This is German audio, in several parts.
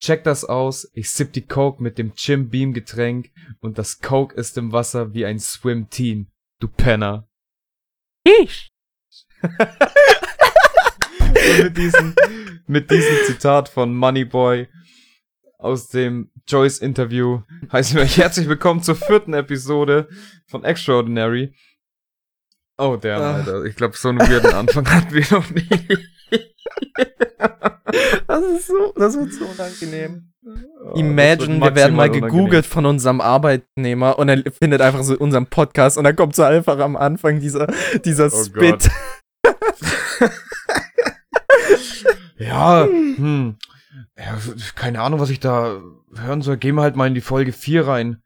Check das aus. Ich sipp die Coke mit dem Jim Beam Getränk und das Coke ist im Wasser wie ein Swim Team. Du Penner. Ich. Und mit diesem, mit diesem Zitat von Moneyboy aus dem Joyce-Interview heißen wir euch herzlich willkommen zur vierten Episode von Extraordinary. Oh, der, Ah. Alter. Ich glaube, so einen weirden Anfang hatten wir noch nie. Das ist so, das wird so unangenehm. Oh, Imagine, wir werden mal gegoogelt von unserem Arbeitnehmer und er findet einfach so unseren Podcast und dann kommt so einfach am Anfang dieser, dieser Oh Spit. Ja, hm. ja, keine Ahnung, was ich da hören soll. Geh mal halt mal in die Folge 4 rein.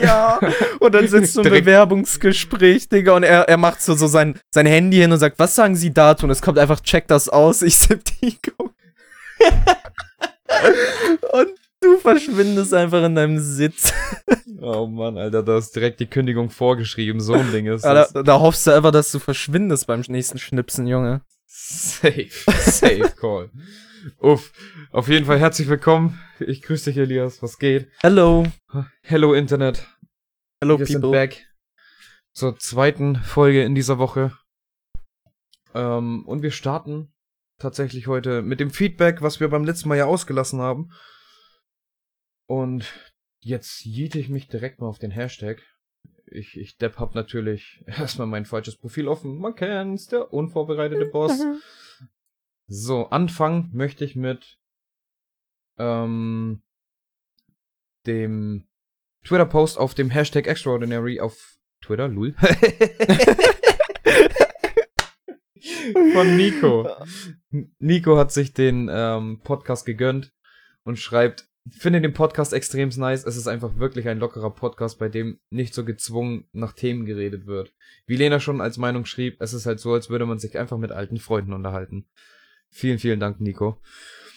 Ja. Und dann sitzt du im Direkt- Bewerbungsgespräch, Digga, und er, er macht so, so sein, sein Handy hin und sagt, was sagen Sie dazu? Und es kommt einfach, check das aus, ich Coke. und du verschwindest einfach in deinem Sitz. Oh Mann, Alter, da ist direkt die Kündigung vorgeschrieben. So ein Ding ist das. Alter, da hoffst du einfach, dass du verschwindest beim nächsten Schnipsen, Junge. Safe, safe call. Uff, auf jeden Fall herzlich willkommen. Ich grüße dich, Elias. Was geht? Hello. Hello, Internet. Hello, Wir sind people. back zur zweiten Folge in dieser Woche. Ähm, und wir starten tatsächlich heute mit dem Feedback, was wir beim letzten Mal ja ausgelassen haben. Und jetzt jiete ich mich direkt mal auf den Hashtag. Ich, ich Depp hab natürlich erstmal mein falsches Profil offen. Man kennt's, der unvorbereitete Boss. So, anfangen möchte ich mit ähm, dem Twitter-Post auf dem Hashtag Extraordinary auf Twitter, lul. Von Nico. Nico hat sich den ähm, Podcast gegönnt und schreibt, finde den Podcast extrem nice. Es ist einfach wirklich ein lockerer Podcast, bei dem nicht so gezwungen nach Themen geredet wird. Wie Lena schon als Meinung schrieb, es ist halt so, als würde man sich einfach mit alten Freunden unterhalten. Vielen, vielen Dank, Nico.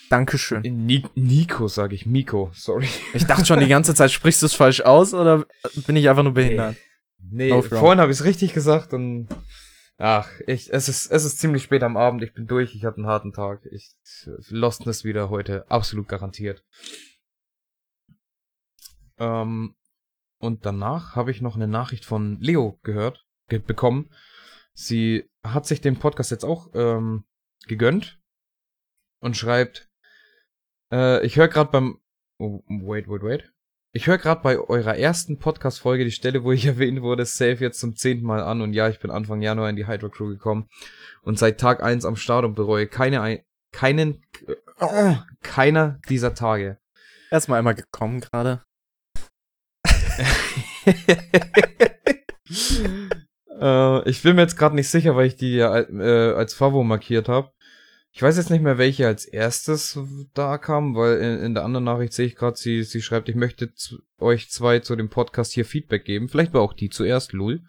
Dankeschön. Ni Nico, sage ich. Miko, sorry. Ich dachte schon die ganze Zeit, sprichst du es falsch aus oder bin ich einfach nur behindert? Nee, No front. vorhin habe ich es richtig gesagt und ach, ich, es ist, es ist ziemlich spät am Abend. Ich bin durch. Ich hatte einen harten Tag. Ich Lostness wieder heute absolut garantiert. Ähm, und danach habe ich noch eine Nachricht von Leo gehört, ge bekommen. Sie hat sich den Podcast jetzt auch ähm, gegönnt und schreibt, äh, ich höre gerade beim, oh, wait, wait, wait. Ich höre gerade bei eurer ersten Podcast-Folge die Stelle, wo ich erwähnt wurde, safe jetzt zum zehnten Mal an und ja, ich bin Anfang Januar in die Hydro Crew gekommen und seit Tag eins am Start und bereue keine, ein- keinen, äh, keiner dieser Tage. Erstmal einmal gekommen gerade. äh, ich bin mir jetzt gerade nicht sicher, weil ich die ja äh, als Favo markiert habe. Ich weiß jetzt nicht mehr, welche als erstes da kam, weil in, in der anderen Nachricht sehe ich gerade, sie, sie schreibt, ich möchte zu, euch zwei zu dem Podcast hier Feedback geben. Vielleicht war auch die zuerst, lul.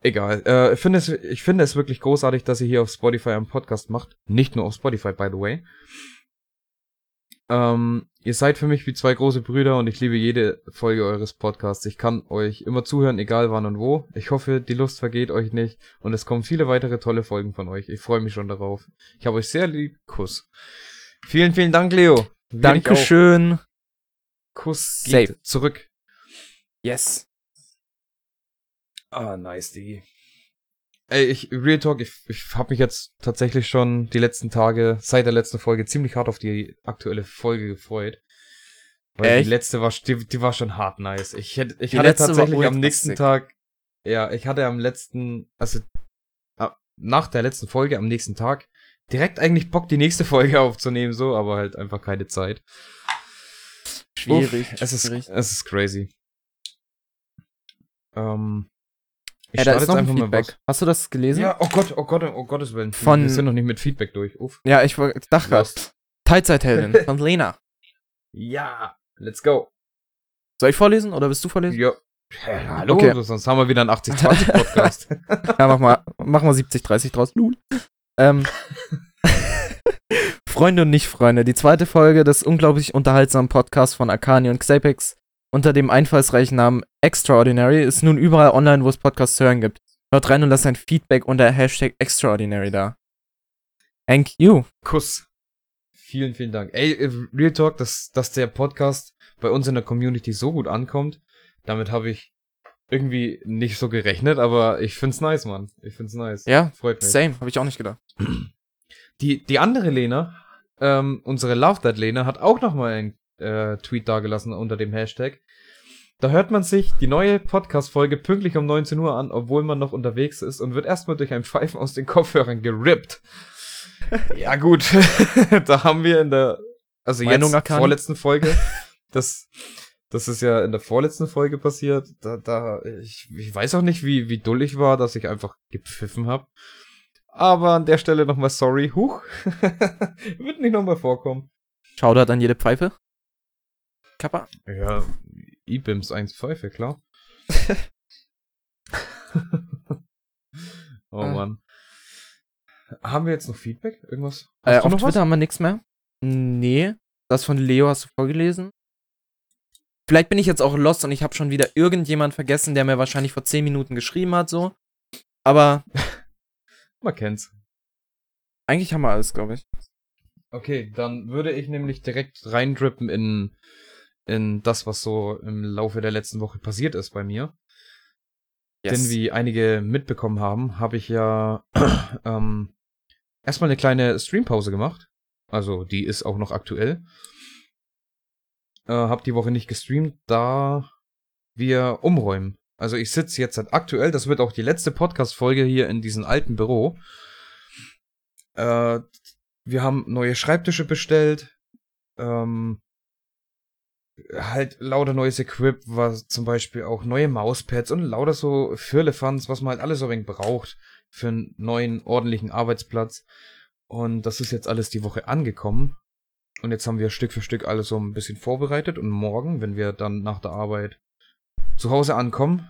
Egal. Äh, ich, finde es, ich finde es wirklich großartig, dass ihr hier auf Spotify einen Podcast macht. Nicht nur auf Spotify, by the way. Ähm, ihr seid für mich wie zwei große Brüder und ich liebe jede Folge eures Podcasts. Ich kann euch immer zuhören, egal wann und wo. Ich hoffe, die Lust vergeht euch nicht und es kommen viele weitere tolle Folgen von euch. Ich freue mich schon darauf. Ich habe euch sehr lieb. Kuss. Vielen, vielen Dank, Leo. Will. Dankeschön. Kuss Safe. geht zurück. Yes. Ah, nice, Digi. Ey, ich, Real Talk, ich, ich habe mich jetzt tatsächlich schon die letzten Tage, seit der letzten Folge, ziemlich hart auf die aktuelle Folge gefreut. Weil Echt? die letzte war, die, die war schon hart nice. Ich hätte, ich Die hatte tatsächlich am nächsten. Tag, ja, ich hatte am letzten, also, nach der letzten Folge, am nächsten Tag, direkt eigentlich Bock, die nächste Folge aufzunehmen, so, aber halt einfach keine Zeit. Schwierig. Uff, es ist, schwierig. es ist crazy. Ähm, ich Ey, da ist noch ein mal Feedback. was. Hast du das gelesen? Ja, oh Gott, oh Gott, oh Gottes Willen. Von- Wir sind noch nicht mit Feedback durch. Uff. Ja, ich war- dachte gerade. Teilzeitheldin von Lena. Ja, let's go. Soll ich vorlesen oder willst du vorlesen? Ja. Hä, hallo, Okay. sonst haben wir wieder einen 80-20-Podcast. Ja, mach mal, mach mal 70, 30 draus. Lul. Ähm, Freunde und Nicht-Freunde, die zweite Folge des unglaublich unterhaltsamen Podcasts von Akani und Xapex unter dem einfallsreichen Namen Extraordinary ist nun überall online, wo es Podcasts zu hören gibt. Hört rein und lasst ein Feedback unter Hashtag Extraordinary da. Thank you. Kuss. Vielen, vielen Dank. Ey, äh, Real Talk, dass, dass der Podcast bei uns in der Community so gut ankommt, damit habe ich irgendwie nicht so gerechnet, aber ich find's nice, Mann. Ich find's nice. Ja, Freut mich. same, habe ich auch nicht gedacht. Die, die andere Lena, ähm, unsere Love That Lena, hat auch nochmal einen äh, Tweet dagelassen unter dem Hashtag. Da hört man sich die neue Podcast-Folge pünktlich um 19 Uhr an, obwohl man noch unterwegs ist und wird erstmal durch ein Pfeifen aus den Kopfhörern gerippt. ja, gut. da haben wir in der, also Meinung jetzt erkannt. vorletzten Folge, das, das ist ja in der vorletzten Folge passiert. Da, da, ich, ich weiß auch nicht, wie, wie dull ich war, dass ich einfach gepfiffen habe. Aber an der Stelle nochmal sorry. Huch. Wird nicht nochmal vorkommen. Shoutout an jede Pfeife. Kappa. Ja, IBIMS 1.5, klar. oh Ah. Mann. Haben wir jetzt noch Feedback? Irgendwas? Äh, auf Twitter haben wir nichts mehr. Nee. Das von Leo hast du vorgelesen. Vielleicht bin ich jetzt auch lost und ich habe schon wieder irgendjemand vergessen, der mir wahrscheinlich vor 10 Minuten geschrieben hat, so. Aber was? Man kennt's. eigentlich haben wir alles, glaube ich. Okay, dann würde ich nämlich direkt reindrippen in, in das, was so im Laufe der letzten Woche passiert ist bei mir. Denn wie einige mitbekommen haben, habe ich ja ähm, erstmal eine kleine Streampause gemacht. Also die ist auch noch aktuell. Äh, hab die Woche nicht gestreamt, da wir umräumen. Also ich sitze jetzt halt aktuell, das wird auch die letzte Podcast-Folge hier in diesem alten Büro. Äh, wir haben neue Schreibtische bestellt. Ähm, halt lauter neues Equip, was zum Beispiel auch neue Mauspads und lauter so Firlefanz, was man halt alles so ein wenig braucht für einen neuen, ordentlichen Arbeitsplatz. Und das ist jetzt alles die Woche angekommen. Und jetzt haben wir Stück für Stück alles so ein bisschen vorbereitet. Und morgen, wenn wir dann nach der Arbeit zu Hause ankommen,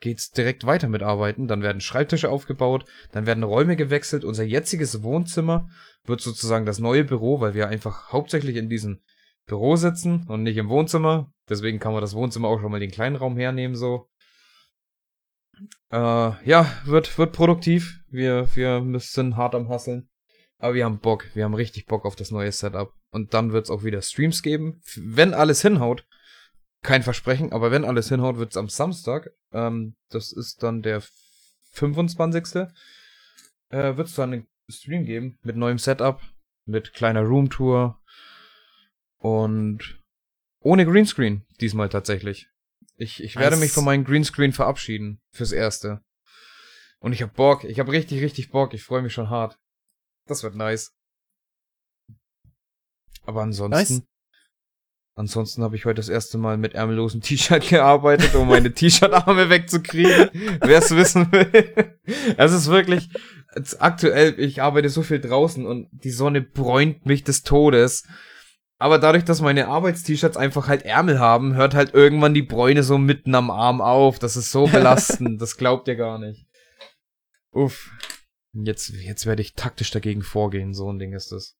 geht's direkt weiter mit Arbeiten. Dann werden Schreibtische aufgebaut, dann werden Räume gewechselt. Unser jetziges Wohnzimmer wird sozusagen das neue Büro, weil wir einfach hauptsächlich in diesem Büro sitzen und nicht im Wohnzimmer. Deswegen kann man das Wohnzimmer auch schon mal den kleinen Raum hernehmen, so. Äh, ja, wird, wird produktiv. Wir, wir müssen hart am Hasseln. Aber wir haben Bock. Wir haben richtig Bock auf das neue Setup. Und dann wird es auch wieder Streams geben. Wenn alles hinhaut. Kein Versprechen, aber wenn alles hinhaut, wird es am Samstag. Ähm, das ist dann der 25. Äh, wird es dann einen Stream geben mit neuem Setup, mit kleiner Roomtour und ohne Greenscreen diesmal tatsächlich. Ich, ich werde mich von meinem Greenscreen verabschieden fürs Erste. Und ich hab Bock, ich hab richtig, richtig Bock, ich freue mich schon hart. Das wird nice. Aber ansonsten. Nice. Ansonsten habe ich heute das erste Mal mit ärmellosen T-Shirt gearbeitet, um meine T-Shirt-Arme wegzukriegen. Wer es wissen will. Es ist wirklich, aktuell, ich arbeite so viel draußen und die Sonne bräunt mich des Todes. Aber dadurch, dass meine Arbeitst-T-Shirts einfach halt Ärmel haben, hört halt irgendwann die Bräune so mitten am Arm auf. Das ist so belastend. das glaubt ihr gar nicht. Uff. Jetzt, jetzt werde ich taktisch dagegen vorgehen. So ein Ding ist das.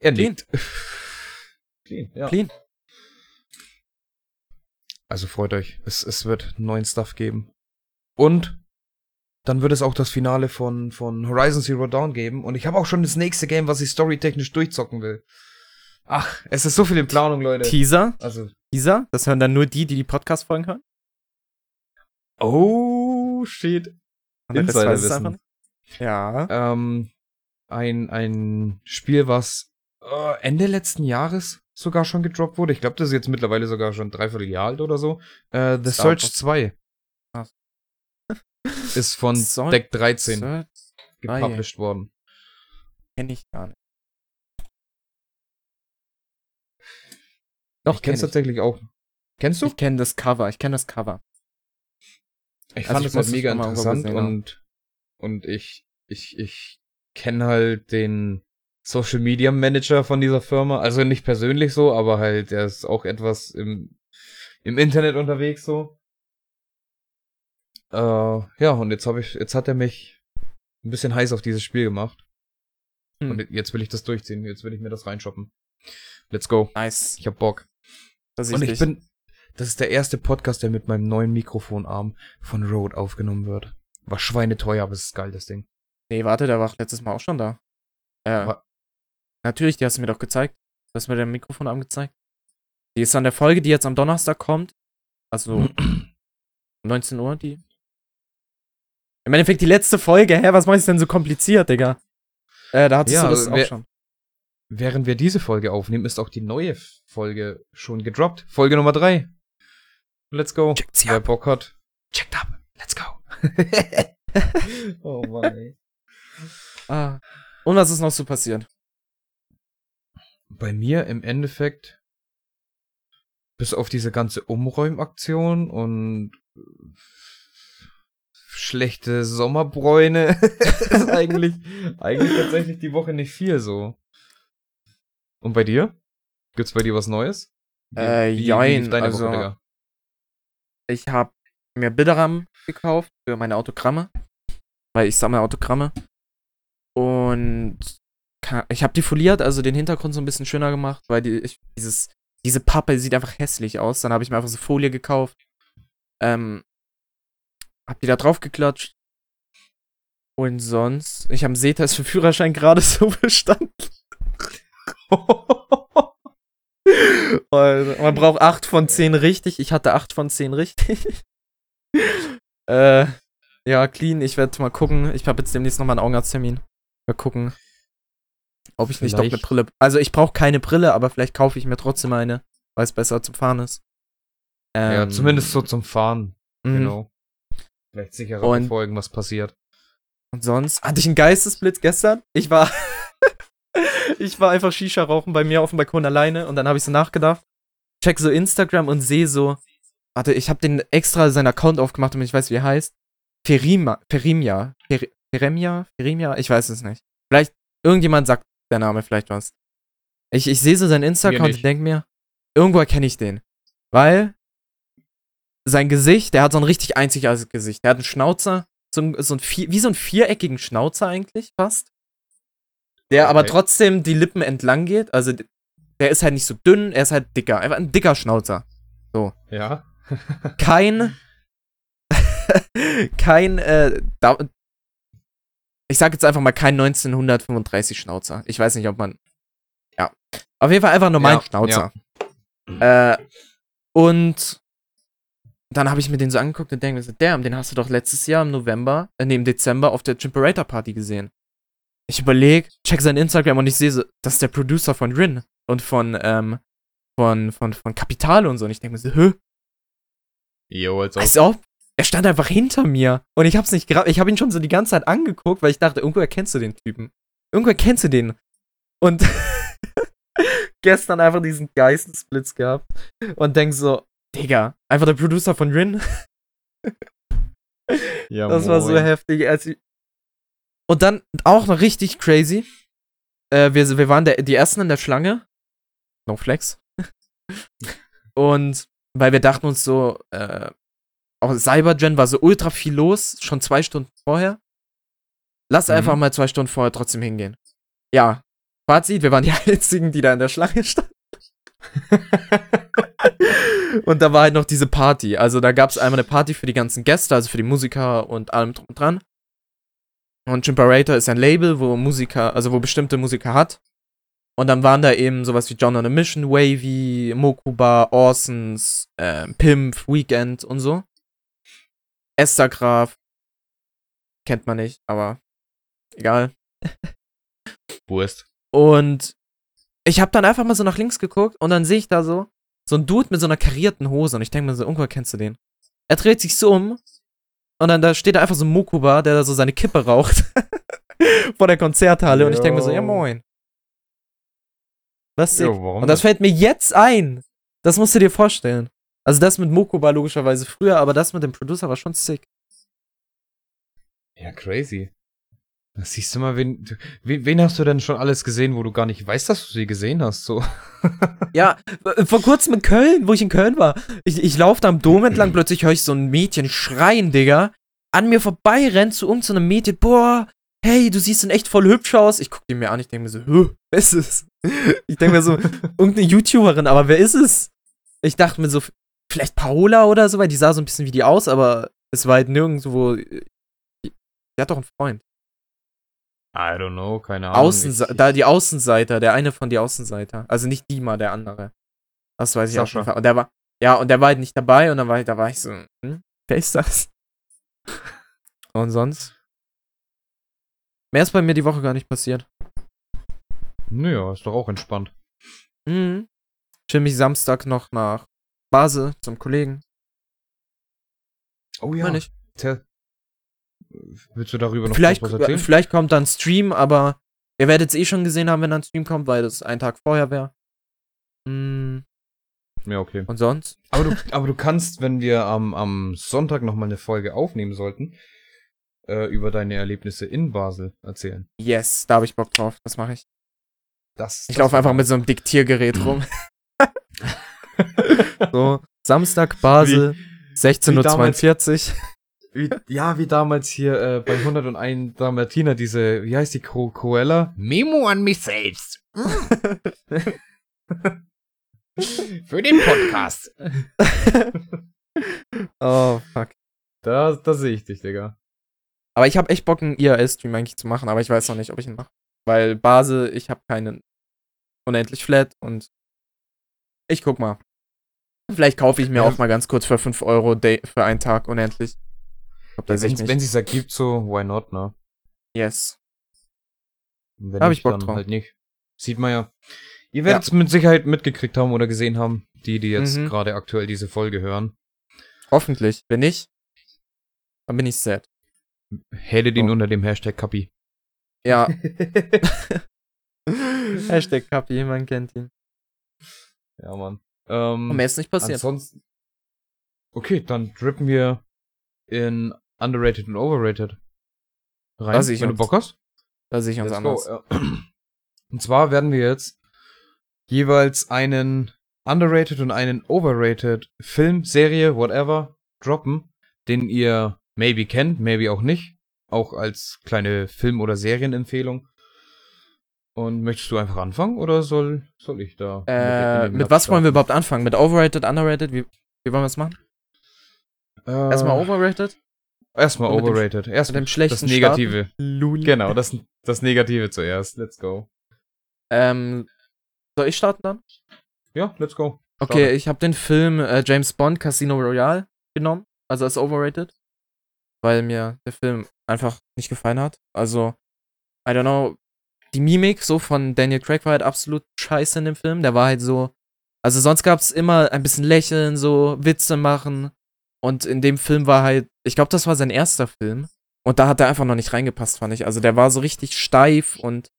Er Clean. nickt. Clean, ja. Clean. Also freut euch. Es, es wird neuen Stuff geben. Und dann wird es auch das Finale von, von Horizon Zero Dawn geben. Und ich habe auch schon das nächste Game, was ich storytechnisch durchzocken will. Ach, es ist so viel in Planung, Leute. Teaser. Also, Teaser. Das hören dann nur die, die die Podcast-Folgen hören. oh, shit. Insiderwissen. Ja. Ähm, ein, ein Spiel, was äh, Ende letzten Jahres sogar schon gedroppt wurde. Ich glaube, das ist jetzt mittlerweile sogar schon dreiviertel Jahr alt oder so. Äh, The Star Search Wars. 2 Ah. Ist von Soll- Deck 13 Search gepublished worden. Kenn ich gar nicht. Doch, Ich ich kenn's kenn ich. tatsächlich auch. Kennst du? Ich kenne das Cover. Ich kenne das Cover. Ich Also fand ich es halt mega interessant und, und ich, ich, ich kenne halt den Social Media Manager von dieser Firma. Also nicht persönlich so, aber halt, der ist auch etwas im, im Internet unterwegs so. Äh, ja, und jetzt habe ich, jetzt hat er mich ein bisschen heiß auf dieses Spiel gemacht. Hm. Und jetzt will ich das durchziehen. Jetzt will ich mir das reinshoppen. Let's go. Nice. Ich hab Bock. Das Und ich bin, das ist der erste Podcast, der mit meinem neuen Mikrofonarm von Rode aufgenommen wird. War schweineteuer, aber es ist geil, das Ding. Nee, warte, der war letztes Mal auch schon da. Äh, Wa- natürlich, die hast du mir doch gezeigt. Du hast mir dein Mikrofon angezeigt. Die ist an der Folge, die jetzt am Donnerstag kommt. Also um 19 Uhr, die. Im Endeffekt die letzte Folge, hä? Was machst du denn so kompliziert, Digga? Äh, da hattest Ja, du das auch schon. Während wir diese Folge aufnehmen, ist auch die neue Folge schon gedroppt. Folge Nummer 3. Let's go. Checkt sie Wer ab. Bock hat, checkt ab. Let's go. oh Mann, ey. Ah. Und was ist noch so passiert? Bei mir im Endeffekt, bis auf diese ganze Umräumaktion und schlechte Sommerbräune, ist eigentlich, eigentlich tatsächlich die Woche nicht viel so. Und bei dir? Gibt's bei dir was Neues? Wie- Äh, wie- wie jein, deine also- Woche? Ich habe mir Bilderrahmen gekauft für meine Autogramme. Weil ich sammle Autogramme. Und ich habe die foliert, also den Hintergrund so ein bisschen schöner gemacht, weil die, ich, dieses, diese Pappe sieht einfach hässlich aus. Dann habe ich mir einfach so Folie gekauft. Ähm, hab die da drauf geklatscht. Und sonst, ich habe einen Sehtest für Führerschein gerade so bestanden. Man braucht 8 von 10 richtig. Ich hatte 8 von 10 richtig. äh, ja, clean. Ich werde mal gucken. Ich habe jetzt demnächst nochmal einen Augenarzttermin. Mal gucken, ob ich nicht doch eine Vielleicht- Brille. Also, ich brauche keine Brille, aber vielleicht kaufe ich mir trotzdem eine, weil es besser zum Fahren ist. ja, Ähm, zumindest so zum Fahren, genau. Vielleicht sicherer Und- bevor irgendwas passiert. Und sonst hatte ich einen Geistesblitz gestern. Ich war. ich war einfach Shisha rauchen bei mir auf dem Balkon alleine und dann habe ich so nachgedacht. Check so Instagram und sehe so. Warte, ich habe den extra seinen Account aufgemacht, damit ich weiß, wie er heißt. Ferima, Ferimia. Fer, Feremia? Ferimia? Ich weiß es nicht. Vielleicht, irgendjemand sagt der Name vielleicht was. Ich, ich sehe so seinen Insta-Account und denke mir, irgendwo erkenne ich den. Weil sein Gesicht, der hat so ein richtig einzigartiges Gesicht. Der hat einen Schnauzer, so ein, so ein wie so einen viereckigen Schnauzer eigentlich fast. Der aber Okay. trotzdem die Lippen entlang geht. Also der ist halt nicht so dünn, er ist halt dicker. Einfach ein dicker Schnauzer. Ja? Kein. kein, äh, da, ich sag jetzt einfach mal kein 1935 Schnauzer. Ich weiß nicht, ob man. Ja. Auf jeden Fall einfach nur mein Ja, Schnauzer. Äh, und dann habe ich mir den so angeguckt und denke mir so, damn, den hast du doch letztes Jahr im November, äh, nee, im Dezember auf der Chimperator Party gesehen. Ich überlege, check sein Instagram und ich sehe so, das ist der Producer von Rin und von, ähm, von, von, von Kapital und so. Und ich denke mir so, hä? Jo, als ob. Als ob. Er stand einfach hinter mir. Und ich hab's nicht gerade. Ich habe ihn schon so die ganze Zeit angeguckt, weil ich dachte, irgendwo erkennst du den Typen. Irgendwo erkennst du den. Und gestern einfach diesen Geistesblitz gehabt. Und denk so, Digga, einfach der Producer von Rin. ja, Das war so moin. heftig. Als ich und dann auch noch richtig crazy. Äh, wir, wir waren der, die ersten in der Schlange. No flex. und weil wir dachten uns so, äh, auch Cybergen war so ultra viel los, schon zwei Stunden vorher. Lass Mhm. einfach mal zwei Stunden vorher trotzdem hingehen. Ja. Fazit, wir waren die einzigen, die da in der Schlange standen. Und da war halt noch diese Party. Also da gab es einmal eine Party für die ganzen Gäste, also für die Musiker und allem drum und dran. Und Chimperator ist ein Label, wo Musiker, also wo bestimmte Musiker hat. Und dann waren da eben sowas wie John on a Mission, Wavy, Mokuba, Orsons, ähm, Pimp, Weekend und so. Esther Graf. Kennt man nicht, aber egal. Wurst. Und ich habe dann einfach mal so nach links geguckt und dann sehe ich da so so ein Dude mit so einer karierten Hose und ich denke mir so, irgendwo kennst du den. Er dreht sich so um und dann da steht da einfach so ein Mokuba, der da so seine Kippe raucht vor der Konzerthalle und ich denke mir so, ja Yo. moin. Was warum Und das fällt mir jetzt ein. Das musst du dir vorstellen. Also das mit Mokuba logischerweise früher, aber das mit dem Producer war schon sick. Ja, crazy. Das siehst du mal, wen, wen, hast du denn schon alles gesehen, wo du gar nicht weißt, dass du sie gesehen hast, so? Ja, äh, vor kurzem in Köln, wo ich in Köln war. Ich, ich laufe da am Dom entlang, plötzlich höre ich so ein Mädchen schreien, Digga. An mir vorbei rennt zu irgendeinem Mädchen. Boah, hey, du siehst in echt voll hübsch aus. Ich gucke die mir an, ich denke mir so, Hö, wer ist es? Ich denke mir so, irgendeine YouTuberin, aber wer ist es? Ich dachte mir so, vielleicht Paola oder so, weil die sah so ein bisschen wie die aus, aber es war halt nirgendwo. Die, die hat doch einen Freund. I don't know, keine Ahnung. Außense Ich- ich- da die Außenseiter, der eine von die Außenseiter. Also nicht Dima, der andere. Das weiß ich Sascha. jeden Fall. Und der war, ja, und der war halt nicht dabei und dann war ich, da war ich so, hm, wer ist das? Und sonst? Mehr ist bei mir die Woche gar nicht passiert. Naja, ist doch auch entspannt. Mhm. Chill mich Samstag noch nach Basel zum Kollegen. Oh Ja. Nicht. Tell. Willst du darüber noch Vielleicht, was erzählen? vielleicht kommt dann Stream, aber ihr werdet es eh schon gesehen haben, wenn dann Stream kommt, weil das ein Tag vorher wäre. Mhm. Ja, okay. Und sonst? Aber du, aber du kannst, wenn wir am, am Sonntag nochmal eine Folge aufnehmen sollten, äh, über deine Erlebnisse in Basel erzählen. Yes, da habe ich Bock drauf. Das mache ich. Das, Ich laufe einfach mit so einem Diktiergerät rum. so, Samstag, Basel, wie 16.42 Uhr. Wie, ja, wie damals hier äh, bei 101 Dalmatiner, diese, wie heißt die, Co Coella? Memo an mich selbst. Für den Podcast. oh, fuck. Da, da sehe ich dich, Digga. Aber ich habe echt Bock, einen IRL-Stream eigentlich zu machen, aber ich weiß noch nicht, ob ich ihn mache. Weil Basel, ich habe keinen unendlich flat und ich guck mal. Vielleicht kaufe ich mir Ja. auch mal ganz kurz für 5 Euro day für einen Tag unendlich. Ob das Wenn es sich ergibt, so, why not, ne? Yes. Wenn Hab ich Bock dann drauf. halt nicht. Sieht man ja. Ihr werdet es mit Sicherheit mitgekriegt haben oder gesehen haben, die, die jetzt Mhm. gerade aktuell diese Folge hören. Hoffentlich. Wenn nicht, dann bin ich sad. Hättet ihn Oh. unter dem Hashtag Kapi. Ja. Hashtag Kapi, man kennt ihn. Ja, Mann. Ähm, Und mehr ist nicht passiert. Ansonsten. Okay, dann drippen wir in Underrated und Overrated rein, Da ich wenn du uns. Bock hast. Da sehe ich uns Let's anders. go. Und zwar werden wir jetzt jeweils einen Underrated und einen Overrated Film, Serie, whatever, droppen, den ihr maybe kennt, maybe auch nicht. Auch als kleine Film- oder Serienempfehlung. Und möchtest du einfach anfangen oder soll, soll ich da? Äh, mit was wollen wir überhaupt anfangen? Mit Overrated, Underrated? Wie, wie wollen wir das machen? Äh, Erstmal Overrated? Erstmal mit dem- Overrated. Erst mit dem das schlechten Negative. Lul. Genau, das, das Negative zuerst. Let's go. Ähm, soll ich starten dann? Ja, let's go. Okay, Starte. ich habe den Film äh, James Bond Casino Royale genommen, also als Overrated, weil mir der Film einfach nicht gefallen hat. Also, I don't know, die Mimik so von Daniel Craig war halt absolut scheiße in dem Film. Der war halt so, also sonst gab es immer ein bisschen Lächeln, so Witze machen. Und in dem Film war halt, ich glaube, das war sein erster Film. Und da hat er einfach noch nicht reingepasst, fand ich. Also der war so richtig steif und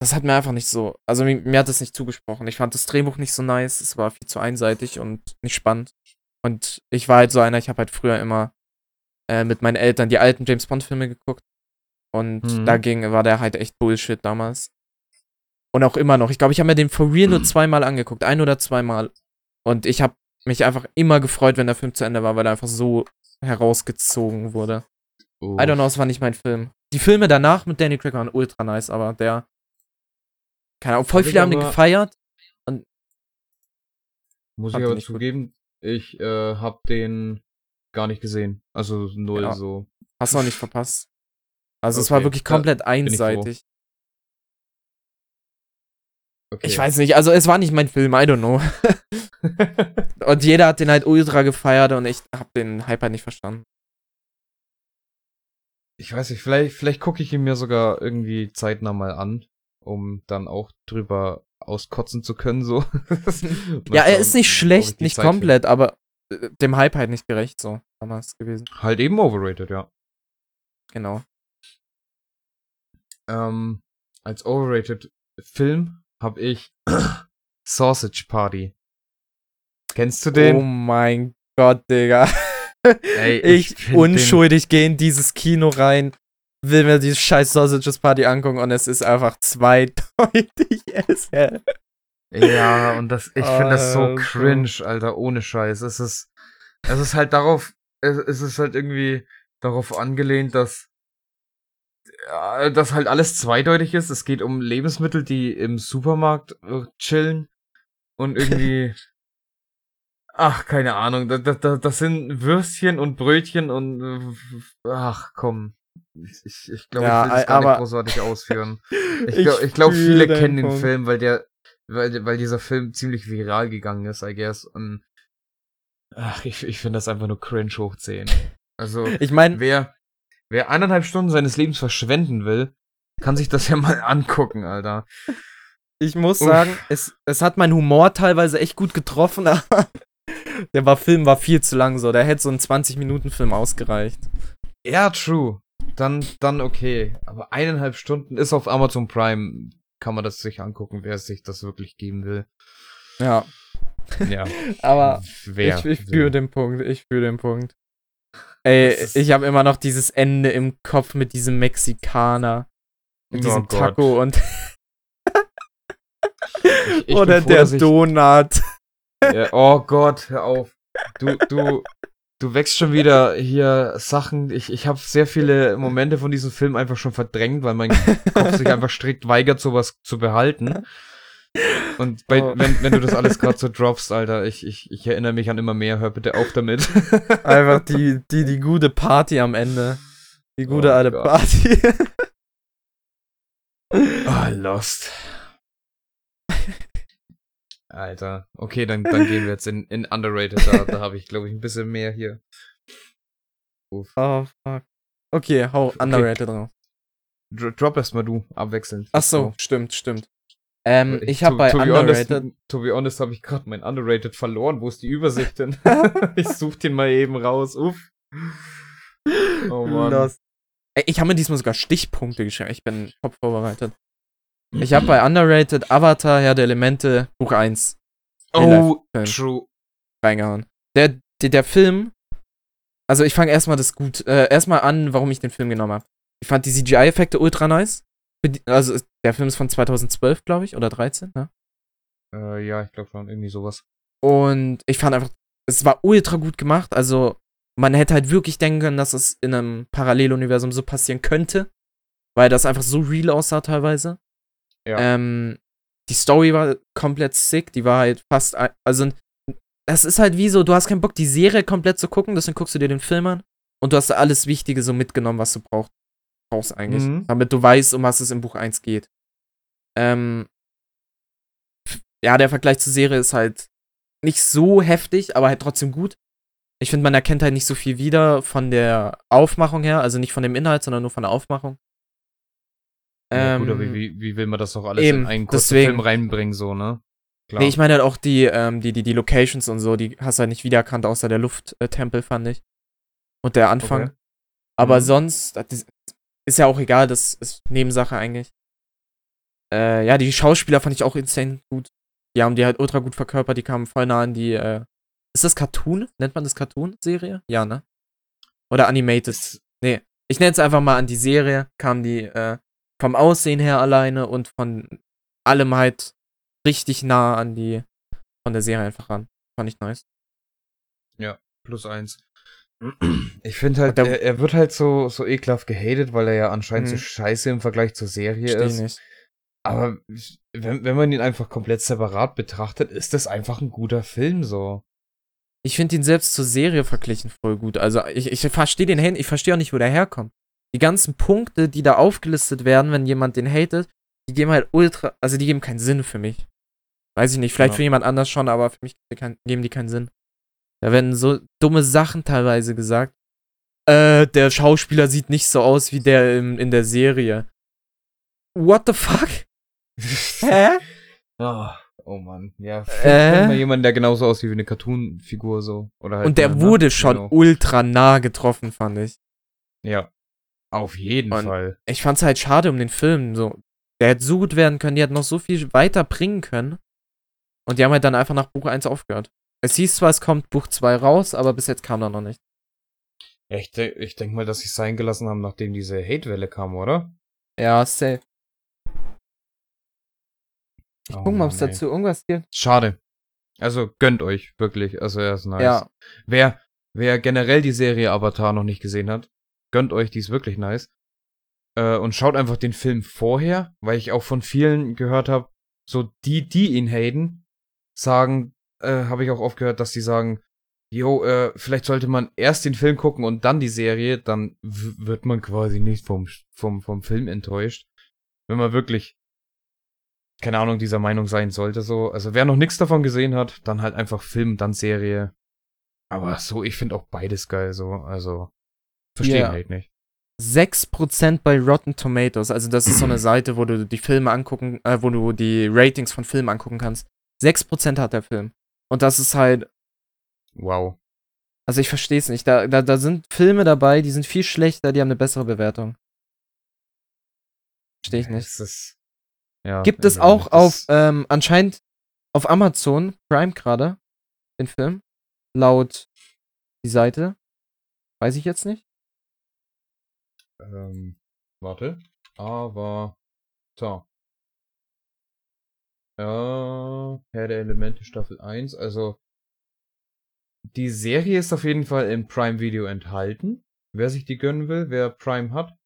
das hat mir einfach nicht so, also mir, mir hat es nicht zugesprochen. Ich fand das Drehbuch nicht so nice, es war viel zu einseitig und nicht spannend. Und ich war halt so einer, ich habe halt früher immer äh, mit meinen Eltern die alten James Bond Filme geguckt. Und Mhm. dagegen war der halt echt Bullshit damals. Und auch immer noch. Ich glaube, ich habe mir den for real nur zweimal angeguckt. Ein oder zweimal. Und ich habe mich einfach immer gefreut, wenn der Film zu Ende war, weil er einfach so herausgezogen wurde. Oh. I don't know, es war nicht mein Film. Die Filme danach mit Danny Craig waren ultra nice, aber der. Keine Ahnung, voll Hab viele haben den gefeiert. Muss Fand ich aber nicht gut. zugeben, ich äh, hab den gar nicht gesehen. Also null Ja. so. Hast du noch nicht verpasst. Also es war Okay, wirklich komplett einseitig. Okay. Ich weiß nicht, also es war nicht mein Film, I don't know. Und jeder hat den halt ultra gefeiert und ich hab den Hype halt nicht verstanden. ich weiß nicht, vielleicht, vielleicht gucke ich ihn mir sogar irgendwie zeitnah mal an, um dann auch drüber auskotzen zu können, so. Ja, er ist nicht schlecht, nicht Zeit finde. komplett, aber äh, dem Hype halt nicht gerecht, so damals gewesen. Halt eben overrated, ja. Genau. Ähm, als overrated Film habe ich Sausage Party. Kennst du den? Oh mein Gott, Digga. Ey, ich ich unschuldig gehe in dieses Kino rein, will mir diese scheiß Sausages Party angucken und es ist einfach zweideutig. Ja, und das, ich finde das so Also. cringe, Alter, ohne Scheiß. Es ist, es ist halt darauf, es, es ist halt irgendwie darauf angelehnt, dass, ja, dass halt alles zweideutig ist. Es geht um Lebensmittel, die im Supermarkt äh, chillen und irgendwie, ach, keine Ahnung, da, da, da, das sind Würstchen und Brötchen und, äh, ach, komm. Ich, ich glaube, Ja, ich will das gar nicht großartig ausführen. Ich Ich glaube, ich glaub, fühl viele kennen den Punkt. Film, weil der, weil, weil dieser Film ziemlich viral gegangen ist, I guess. Und ach, ich, ich finde das einfach nur cringe hoch 10. Also, Ich meine, wer, wer eineinhalb Stunden seines Lebens verschwenden will, kann sich das ja mal angucken, Alter. ich muss Uff. sagen, es, es hat meinen Humor teilweise echt gut getroffen, aber der war, Film war viel zu lang so. Der hätte so ein 20-Minuten-Film ausgereicht. Ja, true. Dann, dann okay. Aber eineinhalb Stunden ist auf Amazon Prime, kann man das sich angucken, wer sich das wirklich geben will. Ja, Ja, aber wer. ich, ich fühle den Punkt, ich fühle den Punkt. Ey, ich habe immer noch dieses Ende im Kopf mit diesem Mexikaner. Mit Oh diesem Gott. Taco und Ich- ich oder froh, der Donut. Ja, oh Gott, hör auf. Du, du, du wächst schon wieder hier Sachen. Ich, ich habe sehr viele Momente von diesem Film einfach schon verdrängt, weil mein Kopf sich einfach strikt weigert, sowas zu behalten. Und bei, Oh. wenn, wenn du das alles gerade so droppst, Alter, ich, ich, ich erinnere mich an immer mehr, hör bitte auf damit. Einfach die, die, die gute Party am Ende. Die gute Oh alte Gott. Party. Ah, Lost. Alter. Okay, dann, dann gehen wir jetzt in, in Underrated. Da, da habe ich, glaube ich, ein bisschen mehr hier. Uff. oh, fuck. Okay, hau underrated drauf. Dro- Drop erstmal du, abwechselnd. Ach so, stimmt, stimmt. Ähm, ich habe to, bei to be underrated. honest, to be honest habe ich gerade mein Underrated verloren. Wo ist die Übersicht denn? ich such den mal eben raus. Uff. Oh Mann. Lost. Ich habe mir diesmal sogar Stichpunkte geschrieben. Ich bin top vorbereitet. Ich habe bei Underrated Avatar, Herr der Elemente, Buch 1 Oh, true. reingehauen. Der, der, der Film, also ich fange erstmal das gut, äh, erstmal an, warum ich den Film genommen habe. Ich fand die CGI-Effekte ultra nice. Also der Film ist von 2012, glaube ich, oder 13, ne? Äh, ja, ich glaube schon, irgendwie sowas. Und ich fand einfach, es war ultra gut gemacht. Also, man hätte halt wirklich denken können, dass es in einem Paralleluniversum so passieren könnte. Weil das einfach so real aussah teilweise. Ja. Ähm, die Story war komplett sick. Die war halt fast. Also, das ist halt wie so, du hast keinen Bock, die Serie komplett zu gucken, deswegen guckst du dir den Film an. Und du hast da alles Wichtige so mitgenommen, was du brauchst, brauchst eigentlich. Mhm. Damit du weißt, um was es im Buch 1 geht. Ähm, ja, der Vergleich zur Serie ist halt nicht so heftig, aber halt trotzdem gut. Ich finde, man erkennt halt nicht so viel wieder von der Aufmachung her, also nicht von dem Inhalt, sondern nur von der Aufmachung. ja, gut, Ähm, aber wie, wie, wie will man das doch alles eben, in einen kurzen deswegen. Film reinbringen, so, ne? Klar. Nee, ich meine halt auch die, ähm, die, die, die Locations und so, die hast du halt nicht wiedererkannt, außer der Lufttempel, fand ich. Und der Anfang. Okay. Aber Mhm. sonst, das ist, ja auch egal, das ist Nebensache eigentlich. Äh, ja, die Schauspieler fand ich auch insane gut. Die haben die halt ultra gut verkörpert, die kamen voll nah an die, äh, ist das Cartoon? Nennt man das Cartoon-Serie? Ja, ne? Oder Animated? Nee, ich nenne es einfach mal an die Serie, kamen die, äh, vom Aussehen her alleine und von allem halt richtig nah an die, von der Serie einfach ran. Fand ich nice. Plus eins. Ich finde halt, er, er wird halt so, so ekelhaft gehatet, weil er ja anscheinend so Mhm. scheiße im Vergleich zur Serie Versteh ist. nicht. Aber wenn, wenn man ihn einfach komplett separat betrachtet, ist das einfach ein guter Film so. Ich finde ihn selbst zur Serie verglichen voll gut. Also ich, ich verstehe den Hate, ich verstehe auch nicht, wo der herkommt. Die ganzen Punkte, die da aufgelistet werden, wenn jemand den hatet, die geben halt ultra, also die geben keinen Sinn für mich. Weiß ich nicht, vielleicht Ja. für jemand anders schon, aber für mich geben die keinen Sinn. Da werden so dumme Sachen teilweise gesagt. Äh, der Schauspieler sieht nicht so aus wie der im, in der Serie. What the fuck? Hä? oh, oh Mann. Ja, Äh? mal jemanden, der genauso aussieht wie eine Cartoon-Figur so. Oder halt Und der wurde schon Genau. ultra nah getroffen, fand ich. Ja. Auf jeden Und- Fall. ich fand's halt schade um den Film. So, der hätte so gut werden können, die hätten noch so viel weiter bringen können. Und die haben halt dann einfach nach Buch 1 aufgehört. Es hieß zwar, es kommt Buch 2 raus, aber bis jetzt kam da noch nicht. Ja, ich, de ich denke mal, dass sie es sein gelassen haben, nachdem diese Hate-Welle kam, oder? Ja, safe. Ich Oh guck mal, ob es dazu irgendwas gibt. Schade. Also gönnt euch, wirklich. Also er ist nice. Ja, Wer, wer generell die Serie Avatar noch nicht gesehen hat, gönnt euch, die ist wirklich nice. Äh, und schaut einfach den Film vorher, weil ich auch von vielen gehört habe, so die, die ihn haten, sagen, äh, habe ich auch oft gehört, dass die sagen, jo, äh, vielleicht sollte man erst den Film gucken und dann die Serie, dann wird man quasi nicht vom, vom, vom Film enttäuscht. Wenn man wirklich, keine Ahnung, dieser Meinung sein sollte, so. Also wer noch nichts davon gesehen hat, dann halt einfach Film, dann Serie. Aber so, ich finde auch beides geil, so. Also, verstehe Ja. halt nicht. 6% bei Rotten Tomatoes. Also das ist so eine Seite, wo du die Filme angucken, äh, wo du die Ratings von Filmen angucken kannst. 6% hat der Film. Und das ist halt, Wow. also ich verstehe es nicht. Da, da, da sind Filme dabei, die sind viel schlechter, die haben eine bessere Bewertung. Verstehe ich nicht. Es ist, ja, Gibt es auch auf, ähm, anscheinend auf Amazon Prime gerade, den Film. Laut die Seite. Weiß ich jetzt nicht. Ähm, warte. Aber. So. Ja, Herr der Elemente Staffel 1. Also. Die Serie ist auf jeden Fall im Prime Video enthalten. Wer sich die gönnen will, wer Prime hat.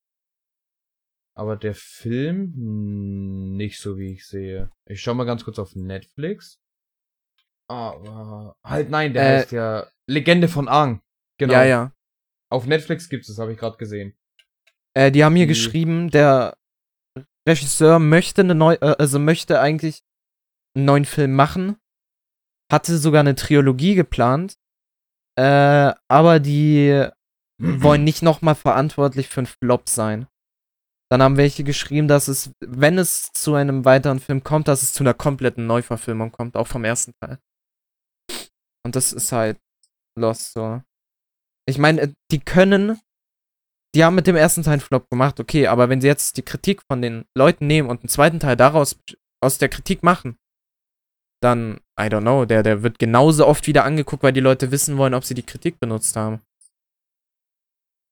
Aber der Film hm, nicht so wie ich sehe. Ich schau mal ganz kurz auf Netflix. Aber halt nein, der Äh, heißt ja Legende von Aang. Genau. Ja, ja. Auf Netflix gibt's das, habe ich gerade gesehen. Äh, die haben hier Die- geschrieben, der Regisseur möchte eine neu, äh, also möchte eigentlich einen neuen Film machen, hatte sogar eine Trilogie geplant, äh, aber die wollen nicht nochmal verantwortlich für einen Flop sein. Dann haben welche geschrieben, dass es, wenn es zu einem weiteren Film kommt, dass es zu einer kompletten Neuverfilmung kommt, auch vom ersten Teil. Und das ist halt Lost so. Ich meine, die können die haben mit dem ersten Teil einen Flop gemacht, okay, aber wenn sie jetzt die Kritik von den Leuten nehmen und einen zweiten Teil daraus aus der Kritik machen, dann, I don't know, der, der wird genauso oft wieder angeguckt, weil die Leute wissen wollen, ob sie die Kritik benutzt haben.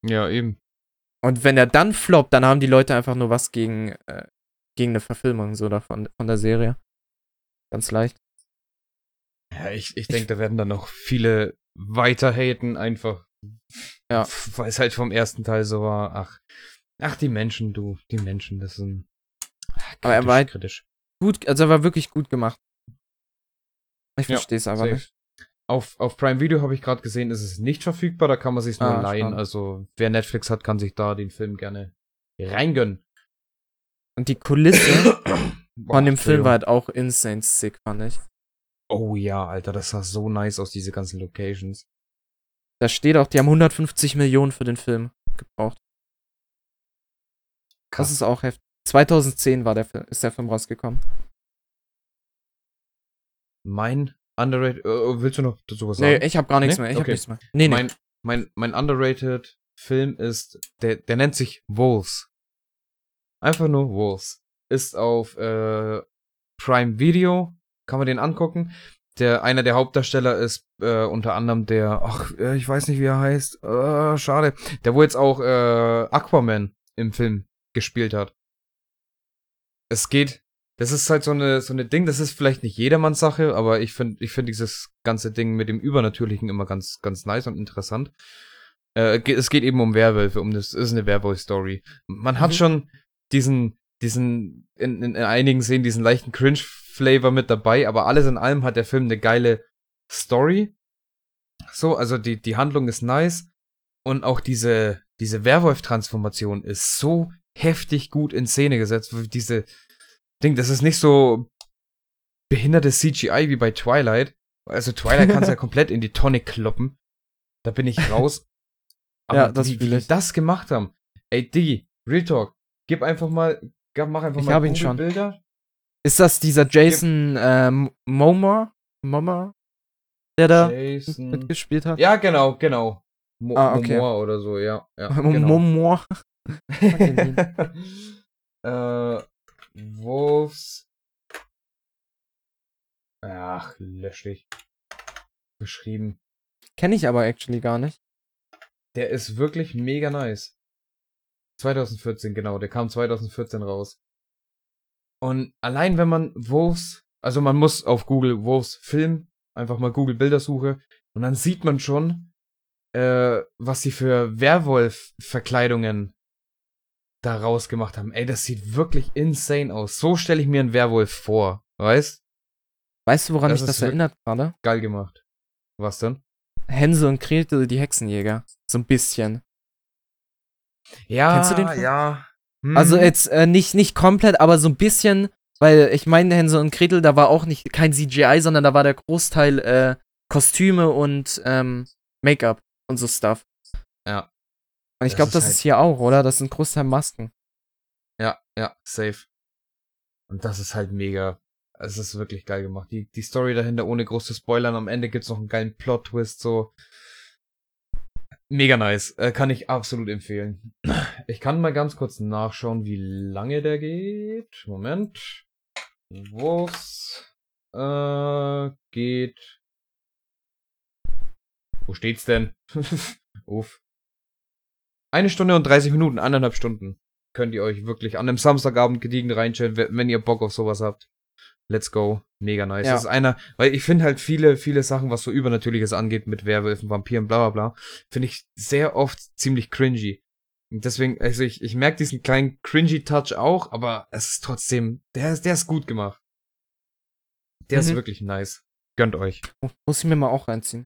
Ja, eben. Und wenn er dann floppt, dann haben die Leute einfach nur was gegen, äh, gegen eine Verfilmung so davon, von der Serie. Ganz leicht. Ja, ich, ich denke, da werden dann noch viele weiter haten, einfach. Ja. Weil es halt vom ersten Teil so war. Ach, ach, die Menschen, du, die Menschen, das sind. Kritisch, Aber er war halt- kritisch. Gut, also er war wirklich gut gemacht. Ich Ja, verstehe es aber Safe. nicht. Auf, auf Prime Video habe ich gerade gesehen, ist es nicht verfügbar, da kann man sich nur Ah, leihen. schade. Also, wer Netflix hat, kann sich da den Film gerne reingönnen. Und die Kulisse von dem Film war halt auch insane sick, fand ich. Oh ja, Alter, das sah so nice aus, diese ganzen Locations. Da steht auch, die haben 150 Millionen für den Film gebraucht. Das ist auch heftig. 2010 war der Film, ist der Film rausgekommen. Mein underrated. Äh, willst du noch dazu was Nee, sagen? ich habe gar nichts Nee? mehr. Ich hab Okay. nichts mehr. Nee, nee. Mein, mein, mein underrated Film ist, der, der nennt sich Wolves. Einfach nur Wolves. Ist auf äh, Prime Video, kann man den angucken. Der, einer der Hauptdarsteller ist äh, unter anderem der, ach, äh, ich weiß nicht, wie er heißt. Äh, schade. Der, wo jetzt auch äh, Aquaman im Film gespielt hat. Es geht, das ist halt so eine, so eine Ding, das ist vielleicht nicht jedermanns Sache, aber ich finde, ich finde dieses ganze Ding mit dem Übernatürlichen immer ganz, ganz nice und interessant. Äh, es geht eben um Werwölfe, um das ist eine Werwolf-Story. Man hat Mhm. schon diesen, diesen, in, in, in einigen Szenen diesen leichten Cringe-Flavor mit dabei, aber alles in allem hat der Film eine geile Story. So, also die, die Handlung ist nice und auch diese, diese Werwolf-Transformation ist so heftig gut in Szene gesetzt. Diese Ding, das ist nicht so behindertes CGI wie bei Twilight. Also Twilight kannst ja komplett in die Tonne kloppen. Da bin ich raus. Aber Ja, das wie, wie die das gemacht haben. Ey, Diggi, Real Talk, gib einfach mal, mach einfach Ich mal hab ihn schon. Bilder. Ist das dieser Jason ähm, Momoa? Momoa? Der da Jason. mitgespielt hat? Ja, genau, genau. Mo Ah, okay. Momoa oder so, ja. ja genau. Momoa. äh, Wolves. Ach, lösch dich. Beschrieben. Kenne ich aber actually gar nicht. Der ist wirklich mega nice. 2014, genau, der kam 2014 raus. Und allein wenn man Wolves, also man muss auf Google Wolves Film, einfach mal Google Bildersuche, und dann sieht man schon, äh, was sie für Werwolf-Verkleidungen da rausgemacht haben. Ey, das sieht wirklich insane aus. So stelle ich mir einen Werwolf vor, weißt? Weißt du, woran Das mich das erinnert gerade? Geil gemacht. Was denn? Hänsel und Gretel, die Hexenjäger. So ein bisschen. Ja, Kennst du den Film? ja. Hm. Also jetzt äh, nicht, nicht komplett, aber so ein bisschen, weil ich meine, Hänsel und Gretel, da war auch nicht kein CGI, sondern da war der Großteil äh, Kostüme und ähm, Make-up und so Stuff. Ich Das glaube, ist das halt- ist hier auch, oder? Das sind Großteil Masken. Ja, ja, safe. Und das ist halt mega. Es ist wirklich geil gemacht. Die, die Story dahinter, ohne groß zu spoilern, am Ende gibt's noch einen geilen Plot-Twist, so. Mega nice. Äh, kann ich absolut empfehlen. Ich kann mal ganz kurz nachschauen, wie lange der geht. Moment. Wo's äh, geht. Wo steht's denn? Uff. Eine Stunde und 30 Minuten, eineinhalb Stunden könnt ihr euch wirklich an einem Samstagabend gediegen reinstellen, we- wenn ihr Bock auf sowas habt. Let's go. Mega nice. Ja. Das ist einer, weil ich finde halt viele, viele Sachen, was so Übernatürliches angeht, mit Werwölfen, Vampiren, bla bla bla, finde ich sehr oft ziemlich cringy. Und deswegen, also ich, ich merke diesen kleinen cringy Touch auch, aber es ist trotzdem, der ist, der ist gut gemacht. Der ist Mhm. wirklich nice. Gönnt euch. Muss ich mir mal auch reinziehen.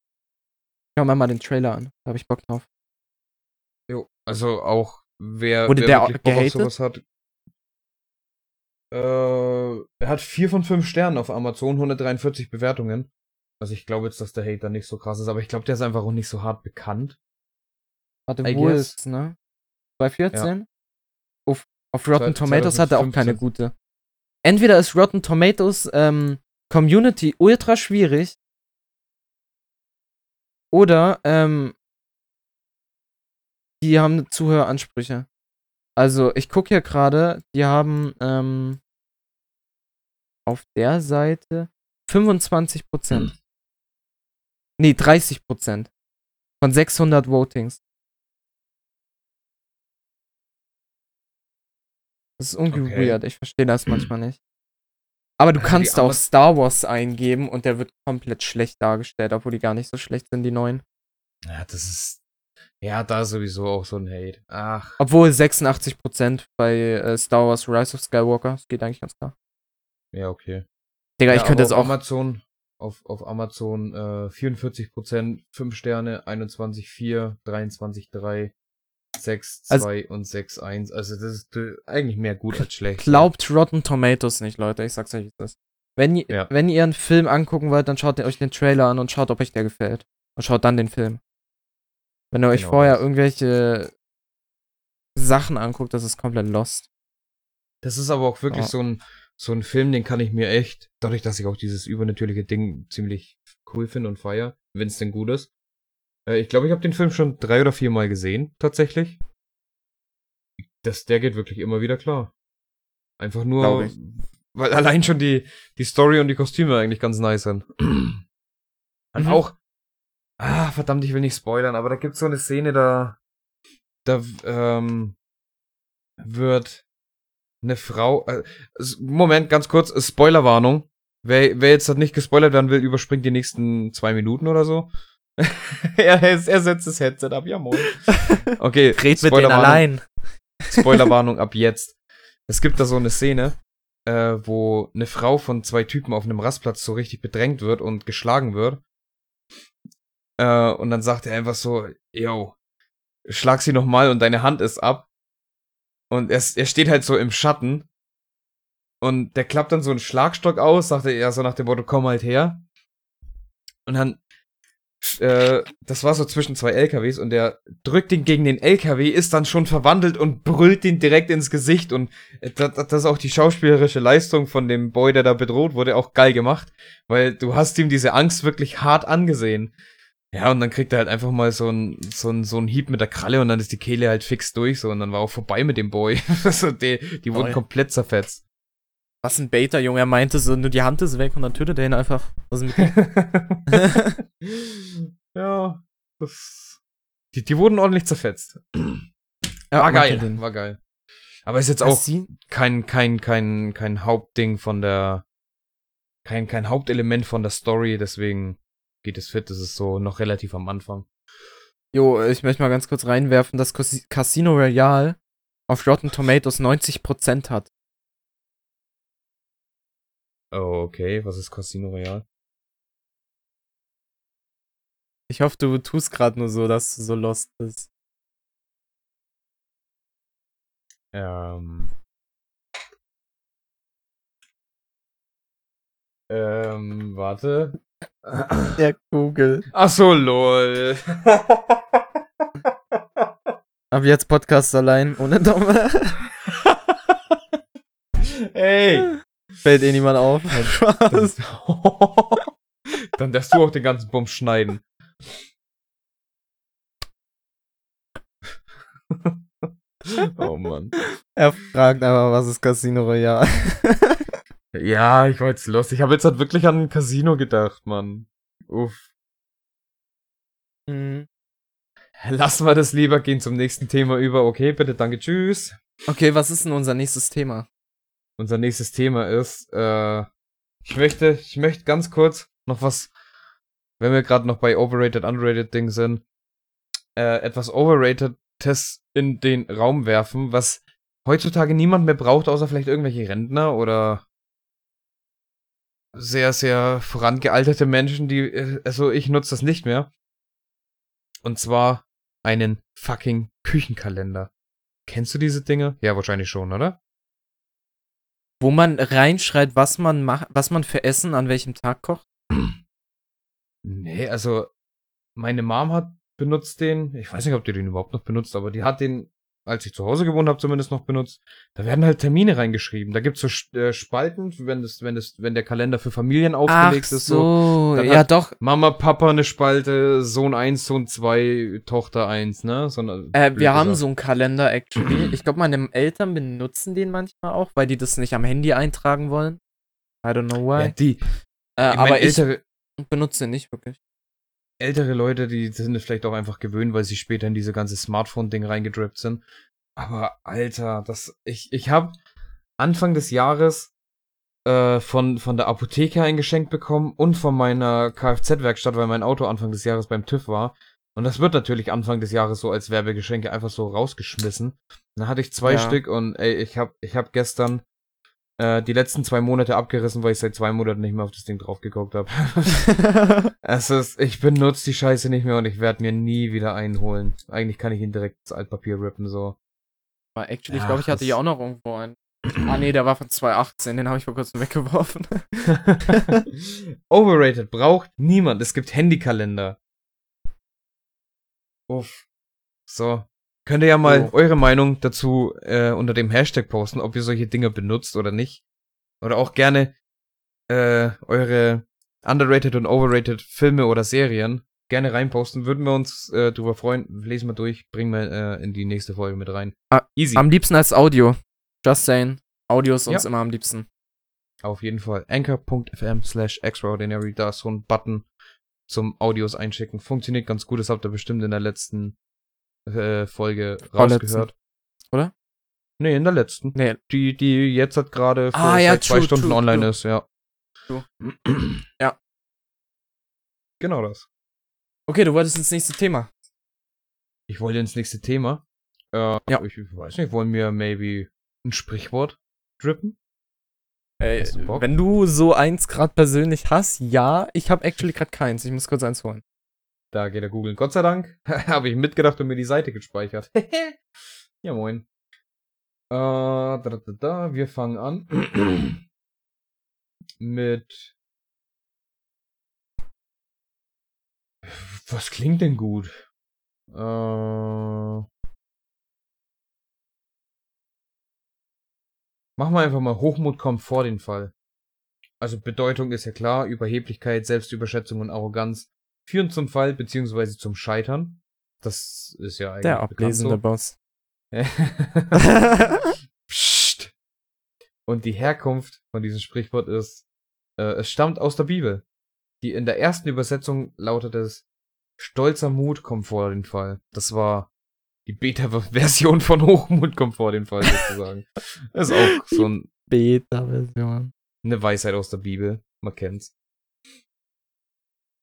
Schau mir mal den Trailer an. Da habe ich Bock drauf. Also auch, wer, Wurde wer der wirklich Bock sowas hat. Äh, er hat vier von fünf Sternen auf Amazon, 143 Bewertungen. Also ich glaube jetzt, dass der Hater nicht so krass ist, aber ich glaube, der ist einfach auch nicht so hart bekannt. Warte, I wo guess. ist, ne? 2014? Auf, auf Rotten Zwei- Tomatoes hat er auch keine 2015. gute. Entweder ist Rotten Tomatoes ähm, Community ultra schwierig oder ähm, die haben Zuhöransprüche. Also ich gucke hier gerade, die haben ähm, auf der Seite 25%. Nee, 30% von 600 Votings. Das ist irgendwie Okay. weird, ich verstehe das manchmal nicht. Aber du Also kannst auch Star Wars eingeben und der wird komplett schlecht dargestellt, obwohl die gar nicht so schlecht sind, die neuen. Ja, das ist. Ja, da ist sowieso auch so ein Hate. Ach, Obwohl 86% bei äh, Star Wars Rise of Skywalker, das geht eigentlich ganz klar. ja, okay. Digga, ja, ich könnte jetzt auf auch. Amazon, auf, auf Amazon äh, 44%, 5 Sterne, 21,4, 23,3, 6, 2 Also- und 6,1. Also das ist äh, eigentlich mehr gut als schlecht. Glaubt Rotten Tomatoes nicht, Leute, ich sag's euch jetzt. das. Wenn, ihr- Ja. wenn ihr einen Film angucken wollt, dann schaut ihr euch den Trailer an und schaut, ob euch der gefällt. Und schaut dann den Film. Wenn ihr euch Genau vorher irgendwelche Sachen anguckt, das ist komplett lost. Das ist aber auch wirklich Ja. so ein so ein Film, den kann ich mir echt, dadurch, dass ich auch dieses übernatürliche Ding ziemlich cool finde und feier, wenn es denn gut ist. Äh, ich glaube, ich habe den Film schon drei oder vier Mal gesehen, tatsächlich. Das, der geht wirklich immer wieder klar. Einfach nur, weil allein schon die, die Story und die Kostüme eigentlich ganz nice sind. Und Mhm. auch, ah, verdammt, ich will nicht spoilern, aber da gibt's so eine Szene, da, da, ähm, wird eine Frau, äh, Moment, ganz kurz, Spoilerwarnung. Wer, wer jetzt halt nicht gespoilert werden will, überspringt die nächsten zwei Minuten oder so. er, er setzt das Headset ab, ja moin. Okay, Red mit denen allein. Spoilerwarnung ab jetzt. Es gibt da so eine Szene, äh, wo eine Frau von zwei Typen auf einem Rastplatz so richtig bedrängt wird und geschlagen wird. Äh, und dann sagt er einfach so, yo, schlag sie nochmal und deine Hand ist ab. Und er, er steht halt so im Schatten. Und der klappt dann so einen Schlagstock aus, sagt er so nach dem Motto, komm halt her. Und dann, äh, das war so zwischen zwei LKWs und der drückt ihn gegen den LKW, ist dann schon verwandelt und brüllt ihn direkt ins Gesicht. Und äh, das, das ist auch die schauspielerische Leistung von dem Boy, der da bedroht wurde, auch geil gemacht. Weil du hast ihm diese Angst wirklich hart angesehen. Ja, und dann kriegt er halt einfach mal so ein so ein so ein Hieb mit der Kralle und dann ist die Kehle halt fix durch so und dann war auch vorbei mit dem Boy. also die, die wurden Toll. komplett zerfetzt. Was ein Baiter, Junge. Er meinte so, nur die Hand ist weg und dann tötet er ihn einfach. Was ist mit ja, das, die, die wurden ordentlich zerfetzt. Ja, War geil, war geil. Aber ist jetzt auch kein, kein, kein, kein Hauptding von der, kein, kein Hauptelement von der Story, deswegen geht es fit, das ist so noch relativ am Anfang. Jo, ich möchte mal ganz kurz reinwerfen, dass Cas- Casino Royale auf Rotten Tomatoes 90% hat. Oh, okay, was ist Casino Royale? Ich hoffe, du tust gerade nur so, dass du so lost bist. Ähm. Ähm, warte. Ja, Google. Ach so, lol. Ab jetzt Podcast allein, ohne Dumme. Ey. Fällt eh niemand auf. Spaß. Dann darfst du auch den ganzen Bums schneiden. oh Mann. Er fragt aber, was ist Casino Royale? Ja, ich war jetzt los. Ich habe jetzt halt wirklich an ein Casino gedacht, Mann. Uff. Mhm. Lassen wir das lieber, gehen zum nächsten Thema über. Okay, bitte, danke, tschüss. Okay, was ist denn unser nächstes Thema? Unser nächstes Thema ist, äh, ich möchte, ich möchte ganz kurz noch was, wenn wir gerade noch bei overrated, underrated Ding sind, äh, etwas overrated-Tests in den Raum werfen, was heutzutage niemand mehr braucht, außer vielleicht irgendwelche Rentner oder sehr, sehr vorangealterte Menschen, die, äh, also ich nutze das nicht mehr. Und zwar einen fucking Küchenkalender. Kennst du diese Dinge? Ja, wahrscheinlich schon, oder? Wo man reinschreibt, was man macht, was man für Essen an welchem Tag kocht? Nee, also meine Mom hat benutzt den, ich weiß nicht, ob die den überhaupt noch benutzt, aber die hat den, als ich zu Hause gewohnt habe, zumindest noch benutzt. Da werden halt Termine reingeschrieben. Da gibt's so Sch- äh, Spalten, wenn das, wenn das, wenn der Kalender für Familien aufgelegt Ach ist, so. so, ja doch. Mama, Papa eine Spalte, Sohn 1, Sohn 2, Tochter 1, ne? So eine, Äh, wir haben so einen Kalender, actually. Ich glaube, meine Eltern benutzen den manchmal auch, weil die das nicht am Handy eintragen wollen. I don't know why. Ja, die. äh, ich aber ich benutze den nicht wirklich. Ältere Leute, die sind es vielleicht auch einfach gewöhnt, weil sie später in diese ganze Smartphone-Ding reingedrippt sind. Aber Alter, das, ich, ich habe Anfang des Jahres äh, von, von der Apotheke ein Geschenk bekommen und von meiner Kfz-Werkstatt, weil mein Auto Anfang des Jahres beim TÜV war. Und das wird natürlich Anfang des Jahres so als Werbegeschenke einfach so rausgeschmissen. Dann hatte ich zwei Ja. Stück und ey, ich hab, ich hab gestern äh, die letzten zwei Monate abgerissen, weil ich seit zwei Monaten nicht mehr auf das Ding drauf geguckt habe. Es ist, ich benutze die Scheiße nicht mehr und ich werde mir nie wieder einen holen. Eigentlich kann ich ihn direkt ins Altpapier rippen, so. Aber actually, ich glaube, ich hatte ja auch noch irgendwo einen. Ah nee, der war von 2018, den habe ich vor kurzem weggeworfen. Overrated braucht niemand. Es gibt Handykalender. Uff. So. Könnt ihr ja mal Oh. eure Meinung dazu äh, unter dem Hashtag posten, ob ihr solche Dinge benutzt oder nicht. Oder auch gerne äh, eure underrated und overrated Filme oder Serien gerne reinposten. Würden wir uns äh, drüber freuen. Lesen wir durch, bringen wir äh, in die nächste Folge mit rein. Ah, Easy. am liebsten als Audio. Just saying. Audio ist uns Ja. immer am liebsten. Auf jeden Fall. Anchor.fm slash extraordinary. Da ist so ein Button zum Audios einschicken. Funktioniert ganz gut. Das habt ihr bestimmt in der letzten äh, Folge Vorletzten. rausgehört. Oder? Nee, in der letzten. Nee, Die, die jetzt hat gerade Ah, ja, seit zwei true, Stunden true, online ist, ja. Ja. Genau das. Okay, du wolltest ins nächste Thema. Ich wollte ins nächste Thema. Äh, Ja. Ich weiß nicht, wollen wir maybe ein Sprichwort drippen? Bock? wenn du so eins gerade persönlich hast, ja. Ich habe actually gerade keins. Ich muss kurz eins holen. Da geht er googeln. Gott sei Dank habe ich mitgedacht und mir die Seite gespeichert. ja, moin. Äh, da, da, da. Wir fangen an mit. Was klingt denn gut? Äh. Machen wir einfach mal Hochmut kommt vor den Fall. Also Bedeutung ist ja klar, Überheblichkeit, Selbstüberschätzung und Arroganz führen zum Fall beziehungsweise zum Scheitern. Das ist ja eigentlich Der ablesende so. Boss. Psst. Und die Herkunft von diesem Sprichwort ist, äh, es stammt aus der Bibel. Die in der ersten Übersetzung lautet es, stolzer Mut kommt vor den Fall. Das war die Beta-Version von Hochmut kommt vor den Fall sozusagen. ist auch so ein, Beta-Version. eine Weisheit aus der Bibel. Man kennt's.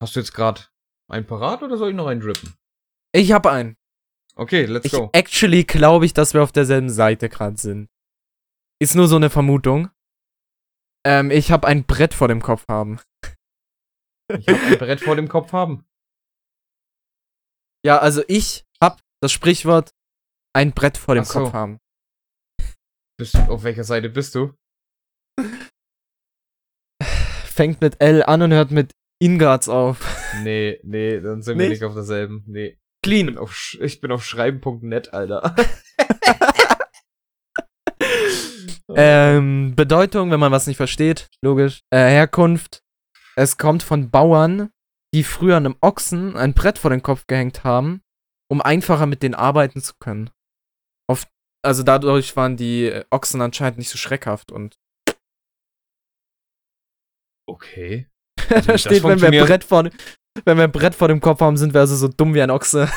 Hast du jetzt gerade ein parat oder soll ich noch einen drippen? Ich habe einen. Okay, let's Ich go. actually glaube ich, dass wir auf derselben Seite gerade sind. Ist nur so eine Vermutung. Ähm, ich habe ein Brett vor dem Kopf haben. Ich habe ein Brett vor dem Kopf haben. Ja, also ich hab das Sprichwort ein Brett vor dem so. Kopf haben. Bist, auf welcher Seite bist du? Fängt mit L an und hört mit Ingards auf. Nee, nee, dann sind wir Nicht? nicht auf derselben. Nee. Ich Clean. bin auf, ich bin auf schreiben.net, Alter. Ähm, Bedeutung, wenn man was nicht versteht, logisch. Äh, Herkunft. Es kommt von Bauern, die früher einem Ochsen ein Brett vor den Kopf gehängt haben, um einfacher mit denen arbeiten zu können. Oft, also dadurch waren die äh, Ochsen anscheinend nicht so schreckhaft und Okay. da steht, wenn wir, ein Brett vor, wenn wir ein Brett vor dem Kopf haben, sind wir also so dumm wie ein Ochse.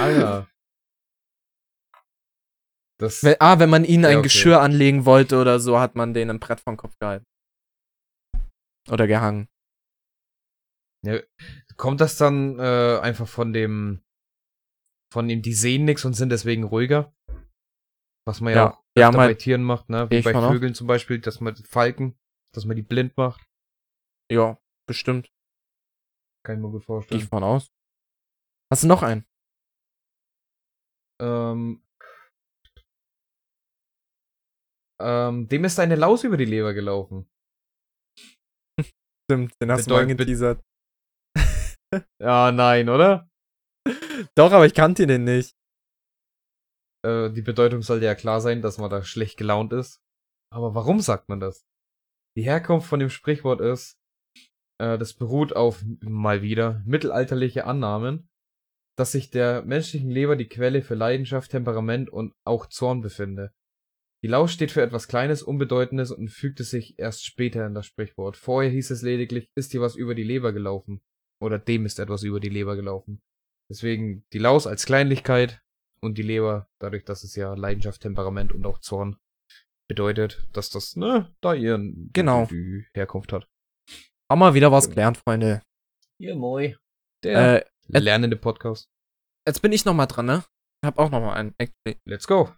Ah ja. Das, Wenn, ah, wenn man ihnen ein Ja, okay. Geschirr anlegen wollte oder so, hat man denen ein Brett vor den Kopf gehalten. Oder gehangen. kommt das dann äh, einfach von dem, von dem, die sehen nichts und sind deswegen ruhiger? Was man ja, Ja, auch haben bei Tieren macht, ne? Wie bei. Vögeln zum Beispiel, dass man Falken, dass man die blind macht. Ja, bestimmt. Kann ich mir gut Gehe ich vorstellen. von aus. Hast du noch einen? Ähm, ähm, dem ist eine Laus über die Leber gelaufen. Stimmt, den hast du Bedeut- mal be- geteasert. Ja, nein, oder? Doch, aber ich kannte den nicht. Äh, die Bedeutung sollte ja klar sein, dass man da schlecht gelaunt ist. Aber warum sagt man das? Die Herkunft von dem Sprichwort ist, äh, das beruht auf, mal wieder, mittelalterliche Annahmen, dass sich der menschlichen Leber die Quelle für Leidenschaft, Temperament und auch Zorn befinde. Die Laus steht für etwas Kleines, Unbedeutendes und fügte sich erst später in das Sprichwort. Vorher hieß es lediglich, ist dir was über die Leber gelaufen? Oder dem ist etwas über die Leber gelaufen. Deswegen die Laus als Kleinlichkeit und die Leber, dadurch, dass es ja Leidenschaft, Temperament und auch Zorn bedeutet, dass das, ne, da ihren Genau. Herkunft hat. Haben wir wieder was Genau. gelernt, Freunde. Ja, moi. Der Äh, lernende Podcast. jetzt bin ich noch mal dran, ne? Ich hab auch noch mal einen. Actually. Let's go.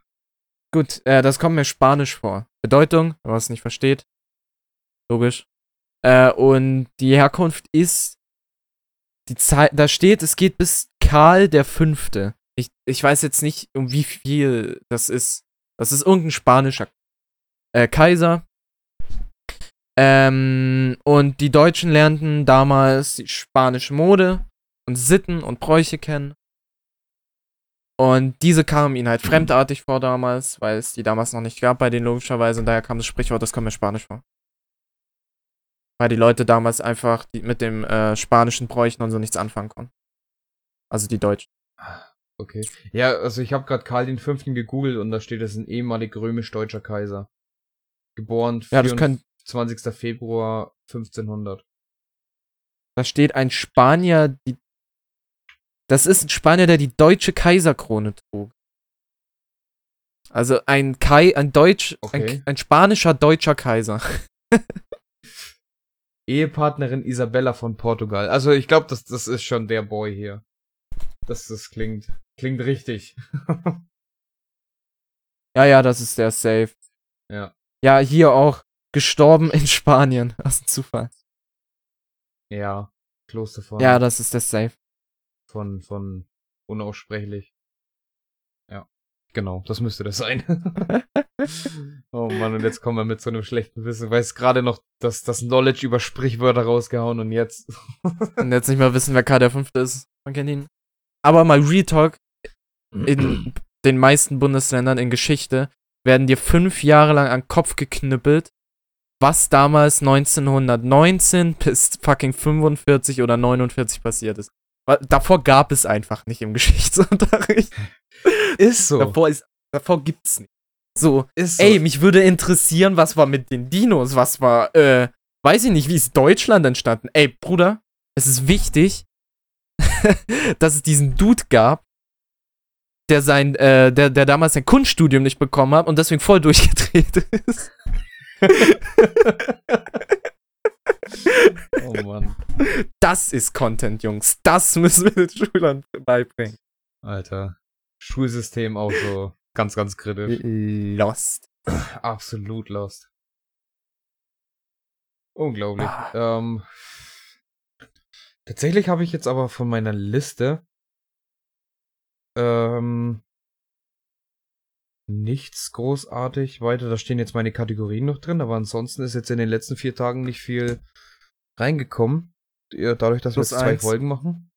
Gut, äh, das kommt mir Spanisch vor. Bedeutung, wenn man es nicht versteht. Logisch. Äh, und die Herkunft ist die Zeit, da steht, es geht bis Karl der Fünfte. Ich, ich weiß jetzt nicht, um wie viel das ist. Das ist irgendein spanischer äh, Kaiser. Ähm, und die Deutschen lernten damals die spanische Mode und Sitten und Bräuche kennen. Und diese kamen ihnen halt fremdartig vor damals, weil es die damals noch nicht gab bei denen logischerweise. Und daher kam das Sprichwort, das kommt mir Spanisch vor. Weil die Leute damals einfach die, mit dem äh, spanischen Bräuchen und so nichts anfangen konnten. Also die Deutschen. Okay. Ja, also ich habe gerade Karl den Fünften gegoogelt und da steht, es ist ein ehemalig römisch-deutscher Kaiser. Geboren Ja, das können, 20. Februar 1500. da steht ein Spanier, die. Das ist ein Spanier, der die deutsche Kaiserkrone trug. Also ein Kai, ein Deutsch, Okay. ein, ein spanischer deutscher Kaiser. Ehepartnerin Isabella von Portugal. Also ich glaube, das, das ist schon der Boy hier. Das, das klingt, klingt richtig. Ja, ja, das ist der Safe. ja. Ja, hier auch gestorben in Spanien. Aus dem Zufall. Ja. Kloster von, Ja, das ist der Safe. von, von unaussprechlich. Ja. Genau, das müsste das sein. oh Mann, und jetzt kommen wir mit so einem schlechten Wissen. Weiß gerade noch, dass das Knowledge über Sprichwörter rausgehauen und jetzt. Und jetzt nicht mal wissen, wer Karl der Fünfte ist. Man kennt ihn. Aber mal Real Talk. In den meisten Bundesländern in Geschichte werden dir fünf Jahre lang an den Kopf geknüppelt, was damals 1919 bis fucking 45 oder 49 passiert ist. Davor gab es einfach nicht im Geschichtsunterricht. ist so. Davor, ist, davor gibt's nicht. So, ist so. ey, mich würde interessieren, was war mit den Dinos, was war, äh, weiß ich nicht, wie ist Deutschland entstanden? Ey, Bruder, es ist wichtig, dass es diesen Dude gab, der sein, äh, der, der damals sein Kunststudium nicht bekommen hat und deswegen voll durchgedreht ist. oh Mann. Das ist Content, Jungs. Das müssen wir den Schülern beibringen. Alter. Schulsystem auch so ganz, ganz kritisch. Lost. Absolut lost. Unglaublich. Ah. Ähm, Tatsächlich habe ich jetzt aber von meiner Liste ähm, nichts großartig weiter. Da stehen jetzt meine Kategorien noch drin, aber ansonsten ist jetzt in den letzten vier Tagen nicht viel reingekommen. Dadurch, dass Plus wir jetzt zwei eins. Folgen machen.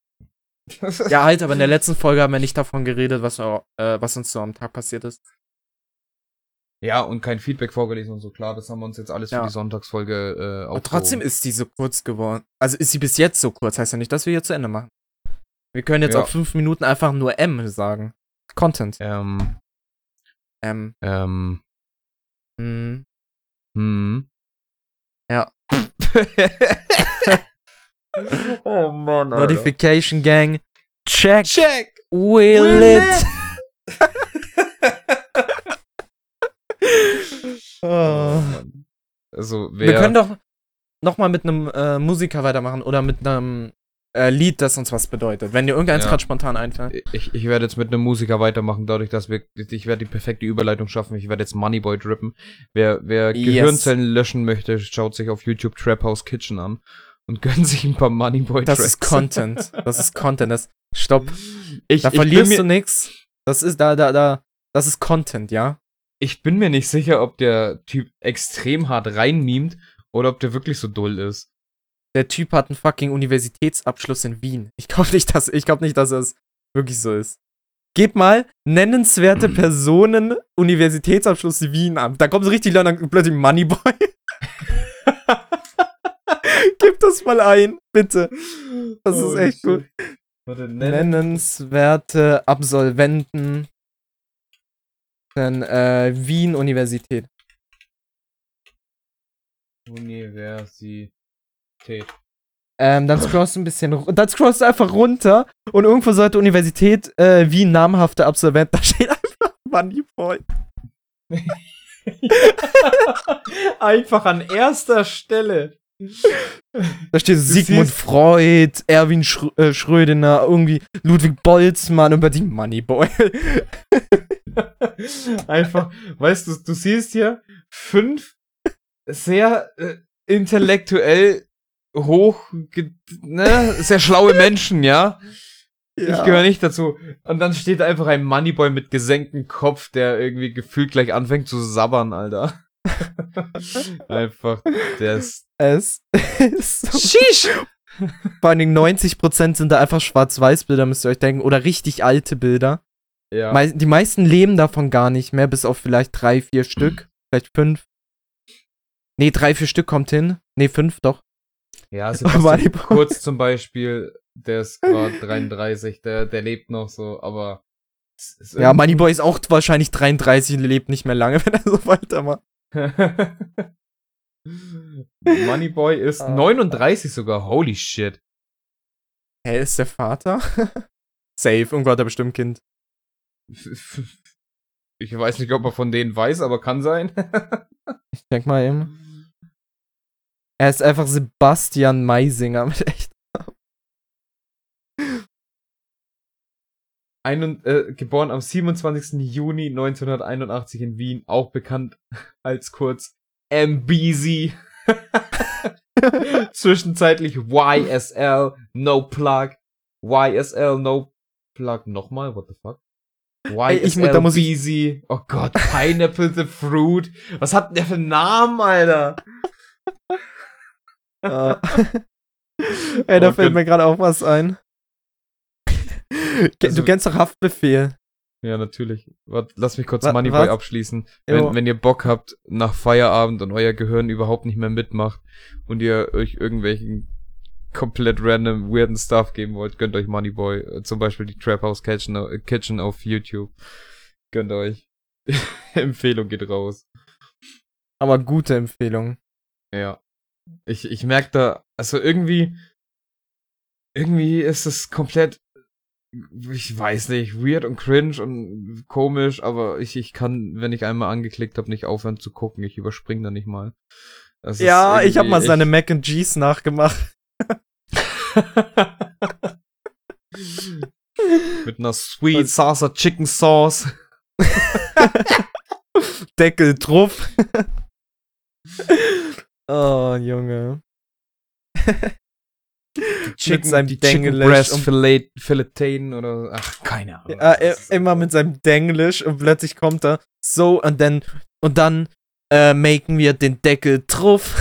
Ja, halt, aber in der letzten Folge haben wir nicht davon geredet, was, wir, äh, was uns so am Tag passiert ist. Ja, und kein Feedback vorgelesen und so. Klar, das haben wir uns jetzt alles Ja. für die Sonntagsfolge äh, Aber trotzdem ist die so kurz geworden. Also ist sie bis jetzt so kurz, heißt ja nicht, dass wir hier zu Ende machen. Wir können jetzt Ja. auch fünf Minuten einfach nur M sagen. Content. Ähm, M. ähm, Hm. hm. Ja. oh Mann, Notification Gang. Check. Check! We We lit. Oh. Mann. Also, wer, Wir können doch noch mal mit einem äh, Musiker weitermachen oder mit einem äh, Lied, das uns was bedeutet. Wenn dir irgendeins Ja. gerade spontan einfällt. ich, ich werde jetzt mit einem Musiker weitermachen, dadurch, dass wir, ich werde die perfekte Überleitung schaffen. Ich werde jetzt Moneyboy drippen. Wer, wer Yes. Gehirnzellen löschen möchte, schaut sich auf YouTube Trap House Kitchen an und gönnt sich ein paar Moneyboy Das Tracks. ist Content. Das ist Content. Das, stopp. Ich, Da ich, verlierst du nix. Das ist da, da, da. Das ist Content, ja? ich bin mir nicht sicher, ob der Typ extrem hart reinmimt oder ob der wirklich so dull ist. Der Typ hat einen fucking Universitätsabschluss in Wien. Ich glaube nicht, dass, ich glaube nicht, dass es wirklich so ist. Gib mal nennenswerte Personen Universitätsabschluss Wien an. Da kommt so richtig lang, dann plötzlich Moneyboy. Gib das mal ein, bitte. Das ist Holy echt gut. Warte, nennen. Nennenswerte Absolventen von äh, Wien Universität. Universität. Ähm, dann scrollst du ein bisschen, dann scrollst du einfach runter und irgendwo sollte Universität äh, Wien namhafte Absolvent, da steht einfach Moneyboy. Einfach an erster Stelle. Da steht Sigmund Freud, Erwin Schrö äh, Schrödener, irgendwie Ludwig Boltzmann und bei die Moneyboy. Einfach, weißt du, du siehst hier fünf sehr äh, intellektuell hoch, ne, sehr schlaue Menschen, ja. Ich gehöre nicht dazu. Und dann steht einfach ein Moneyboy mit gesenktem Kopf, der irgendwie gefühlt gleich anfängt zu sabbern, Alter. einfach, der ist. Es ist so. Sheesh! Vor allen Dingen 90% sind da einfach Schwarz-Weiß-Bilder, müsst ihr euch denken, oder richtig alte Bilder. Ja. Mei- Die meisten leben davon gar nicht mehr, bis auf vielleicht drei, vier Stück, vielleicht fünf. Nee, drei, vier Stück kommt hin. Nee, fünf doch. Ja, Moneyboy. Sebastian Kurz zum Beispiel, der ist gerade 33, der, der lebt noch so, aber. Ja, Moneyboy ist auch wahrscheinlich 33 und lebt nicht mehr lange, wenn er so weitermacht. Moneyboy ist Ah. 39 sogar, holy shit. Hä, ist der Vater? Safe, irgendwo hat er bestimmt Kind. Ich weiß nicht, ob er von denen weiß, aber kann sein. Ich denk mal eben. Er ist einfach Sebastian Meisinger mit echt. Ein, äh, geboren am 27. Juni 1981 in Wien, auch bekannt als kurz MBZ. Zwischenzeitlich YSL, No Plug, YSL, No Plug, nochmal, what the fuck? Ey, ich da muss ich-. Oh Gott, Pineapple the Fruit. Was hat denn der für einen Namen, Alter? Äh. Ey, da Oh fällt mir gerade auch was ein. Ke- Also- du kennst doch Haftbefehl. Ja, natürlich. Warte, lass mich kurz Moneyboy was? abschließen. Wenn, wenn ihr Bock habt, nach Feierabend und euer Gehirn überhaupt nicht mehr mitmacht und ihr euch irgendwelchen komplett random, weirden Stuff geben wollt, gönnt euch Moneyboy. Äh, Zum Beispiel die Trap House Kitchen, äh, Kitchen auf YouTube. Gönnt euch. Empfehlung geht raus. Aber gute Empfehlung. Ja. Ich, ich merke da, also irgendwie, irgendwie ist es komplett, ich weiß nicht, weird und cringe und komisch, aber ich, ich kann, wenn ich einmal angeklickt habe, nicht aufhören zu gucken. Ich überspringe da nicht mal. Das Ja, ich habe mal seine Mac and Cheese nachgemacht. Mit einer Sweet Salsa Chicken Sauce. Deckel drauf. oh, Junge. Chick mit seinem die Chicken Denglisch und- Filet, Filetaten oder ach, keine Ahnung. Ja, äh, immer mit seinem Denglisch und plötzlich kommt er so und dann und dann äh, maken wir den Deckel drauf.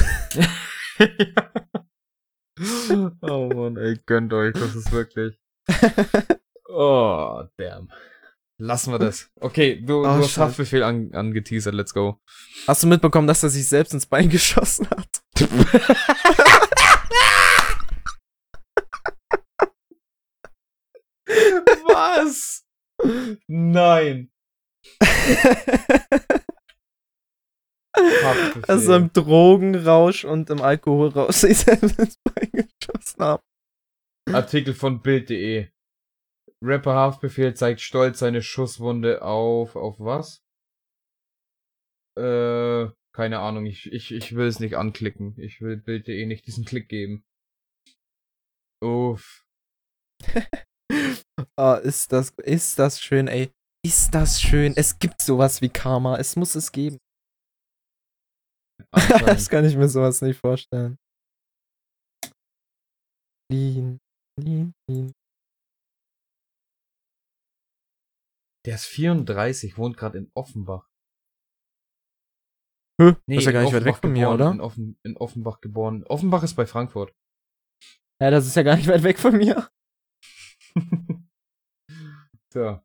oh Mann, ey, gönnt euch, das ist wirklich. Oh, damn. Lassen wir das. Okay, du, Oh, du hast Scheiße. Haftbefehl an, angeteasert, let's go. Hast du mitbekommen, dass er sich selbst ins Bein geschossen hat? Was? Nein. Also im Drogenrausch und im Alkoholrausch sich selbst ins Bein geschossen haben. Artikel von Bild.de. Rapper Haftbefehl zeigt stolz seine Schusswunde auf. Auf was? Äh, keine Ahnung. Ich, ich, ich will es nicht anklicken. Ich will Bild.de nicht diesen Klick geben. Uff. Ah, ist das, ist das schön, ey. Ist das schön. Es gibt sowas wie Karma. Es muss es geben. das kann ich mir sowas nicht vorstellen. Lean, lean, lean. Der ist 34, wohnt gerade in Offenbach. Hä? Nee, ist ja gar in nicht weit weg Offenbach von mir, geboren, oder? In, Offen, in Offenbach geboren. Offenbach ist bei Frankfurt. Ja, das ist ja gar nicht weit weg von mir. so.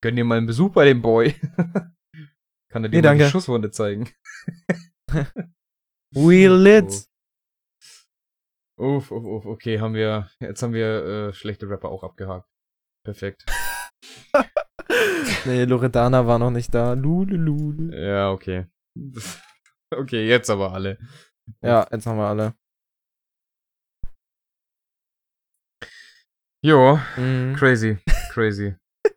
Gönn dir mal einen Besuch bei dem Boy. Kann er dir Nee, mal die. Schusswunde zeigen. We lit. Uff, uff, uff, okay, haben wir, jetzt haben wir äh, schlechte Rapper auch abgehakt. Perfekt. Nee, Loredana war noch nicht da. Lule. Ja, okay. Okay, jetzt aber alle. Ja, jetzt haben wir alle. Jo, Mhm. crazy, crazy.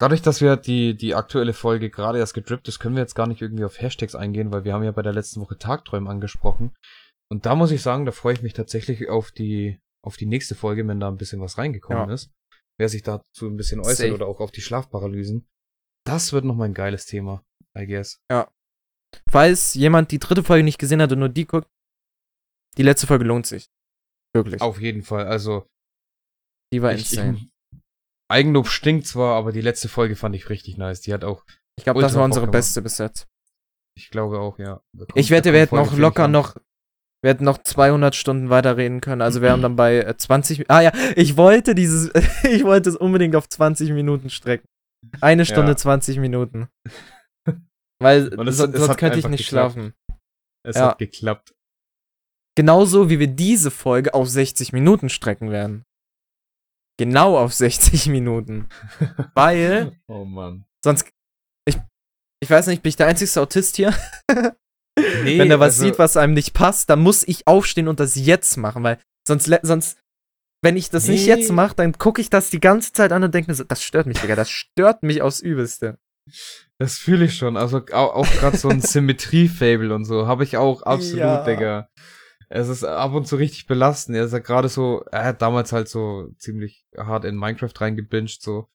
Dadurch, dass wir die, die aktuelle Folge gerade erst gedrippt ist, können wir jetzt gar nicht irgendwie auf Hashtags eingehen, weil wir haben ja bei der letzten Woche Tagträume angesprochen. Und da muss ich sagen, da freue ich mich tatsächlich auf die, auf die nächste Folge, wenn da ein bisschen was reingekommen Ja. ist. Wer sich dazu ein bisschen äußert Safe. oder auch auf die Schlafparalysen. Das wird noch mal ein geiles Thema, I guess. Falls jemand die dritte Folge nicht gesehen hat und nur die guckt, die letzte Folge lohnt sich. Wirklich. Auf jeden Fall. Also, die war ich, insane. ich, Eigenlob stinkt zwar, aber die letzte Folge fand ich richtig nice. Die hat auch, Ich glaube, das war unsere beste bis jetzt. ich glaube auch, ja. Kommt- Ich wette, wir hätten vier locker noch, wir hätten noch 200 Stunden weiterreden können. Also wir haben dann bei äh, 20, ah ja, ich wollte dieses, ich wollte es unbedingt auf 20 Minuten strecken. Eine Stunde Ja. 20 Minuten. Weil es- sonst, sonst könnte ich nicht geklappt. schlafen. Es Ja. hat geklappt. Genauso wie wir diese Folge auf 60 Minuten strecken werden. Genau auf 60 Minuten. Weil Oh Mann. sonst, ich, ich weiß nicht, bin ich der einzigste Autist hier? Nee, Wenn er was also- sieht, was einem nicht passt, dann muss ich aufstehen und das jetzt machen, weil sonst, sonst wenn ich das nicht Nee. jetzt mache, dann gucke ich das die ganze Zeit an und denke mir so, das stört mich, Digga, das stört mich aufs Übelste. Das fühle ich schon. Also auch, auch gerade so ein Symmetrie-Fable und so habe ich auch absolut, Ja. Digga. Es ist ab und zu richtig belastend. Er ist ja gerade so, er hat damals halt so ziemlich hart in Minecraft reingebinged, so.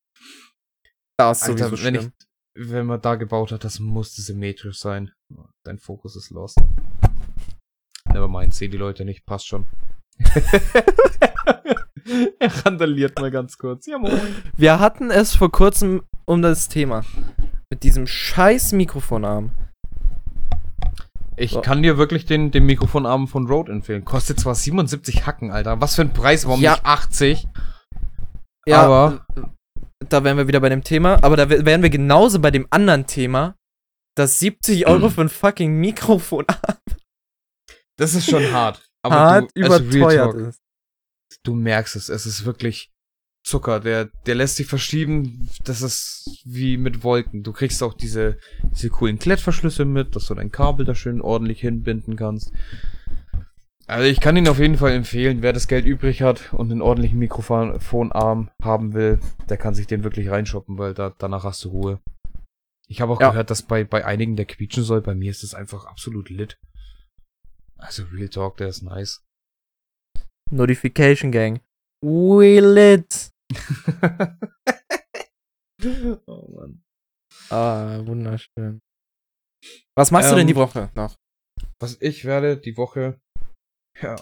Das ist Alter, wenn ich. Wenn man da gebaut hat, das musste symmetrisch sein. Dein Fokus ist lost. Never mind, sehen die Leute nicht, passt schon. er randaliert mal ganz kurz. Ja, moin. Wir hatten es vor kurzem um das Thema. Mit diesem scheiß Mikrofonarm. Ich So. kann dir wirklich den, den Mikrofonarm von Rode empfehlen. Kostet zwar 77 Hacken, Alter. Was für ein Preis, warum Ja. nicht 80? Ja, Aber- da wären wir wieder bei dem Thema, aber da wär- wären wir genauso bei dem anderen Thema, dass 70 Euro für ein fucking Mikrofon Das ist schon hart. Aber hart du, also überteuert Talk, ist. du merkst es. Es ist wirklich Zucker. Der, der lässt sich verschieben. Das ist wie mit Wolken. Du kriegst auch diese, diese coolen Klettverschlüsse mit, dass du dein Kabel da schön ordentlich hinbinden kannst. Also ich kann ihn auf jeden Fall empfehlen, wer das Geld übrig hat und einen ordentlichen Mikrofonarm haben will, der kann sich den wirklich reinshoppen, weil da, danach hast du Ruhe. Ich habe auch Ja. gehört, dass bei, bei einigen der quietschen soll. Bei mir ist das einfach absolut lit. Also Real Talk, der ist nice. Notification Gang. We lit. oh Mann. Ah, wunderschön. Was machst du denn Ähm, die Woche noch? Was ich werde die Woche, ja,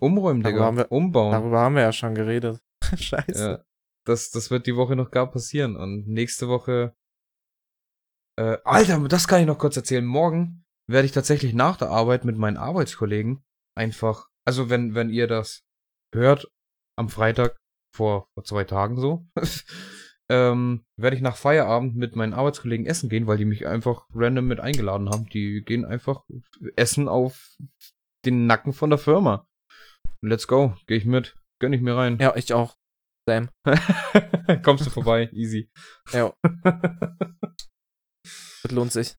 Umräumen, Darüber Digga. haben wir- Umbauen. Darüber haben wir ja schon geredet. Scheiße. Ja, das, das wird die Woche noch gar passieren. Und nächste Woche. Äh, Alter, das kann ich noch kurz erzählen. Morgen werde ich tatsächlich nach der Arbeit mit meinen Arbeitskollegen einfach. Also, wenn, wenn ihr das hört, am Freitag vor, vor zwei Tagen so, ähm, werde ich nach Feierabend mit meinen Arbeitskollegen essen gehen, weil die mich einfach random mit eingeladen haben. Die gehen einfach essen auf den Nacken von der Firma. Let's go. Gehe ich mit. Gönn ich mir rein. Ja, ich auch. Sam. Kommst du vorbei, easy. Ja, das lohnt sich.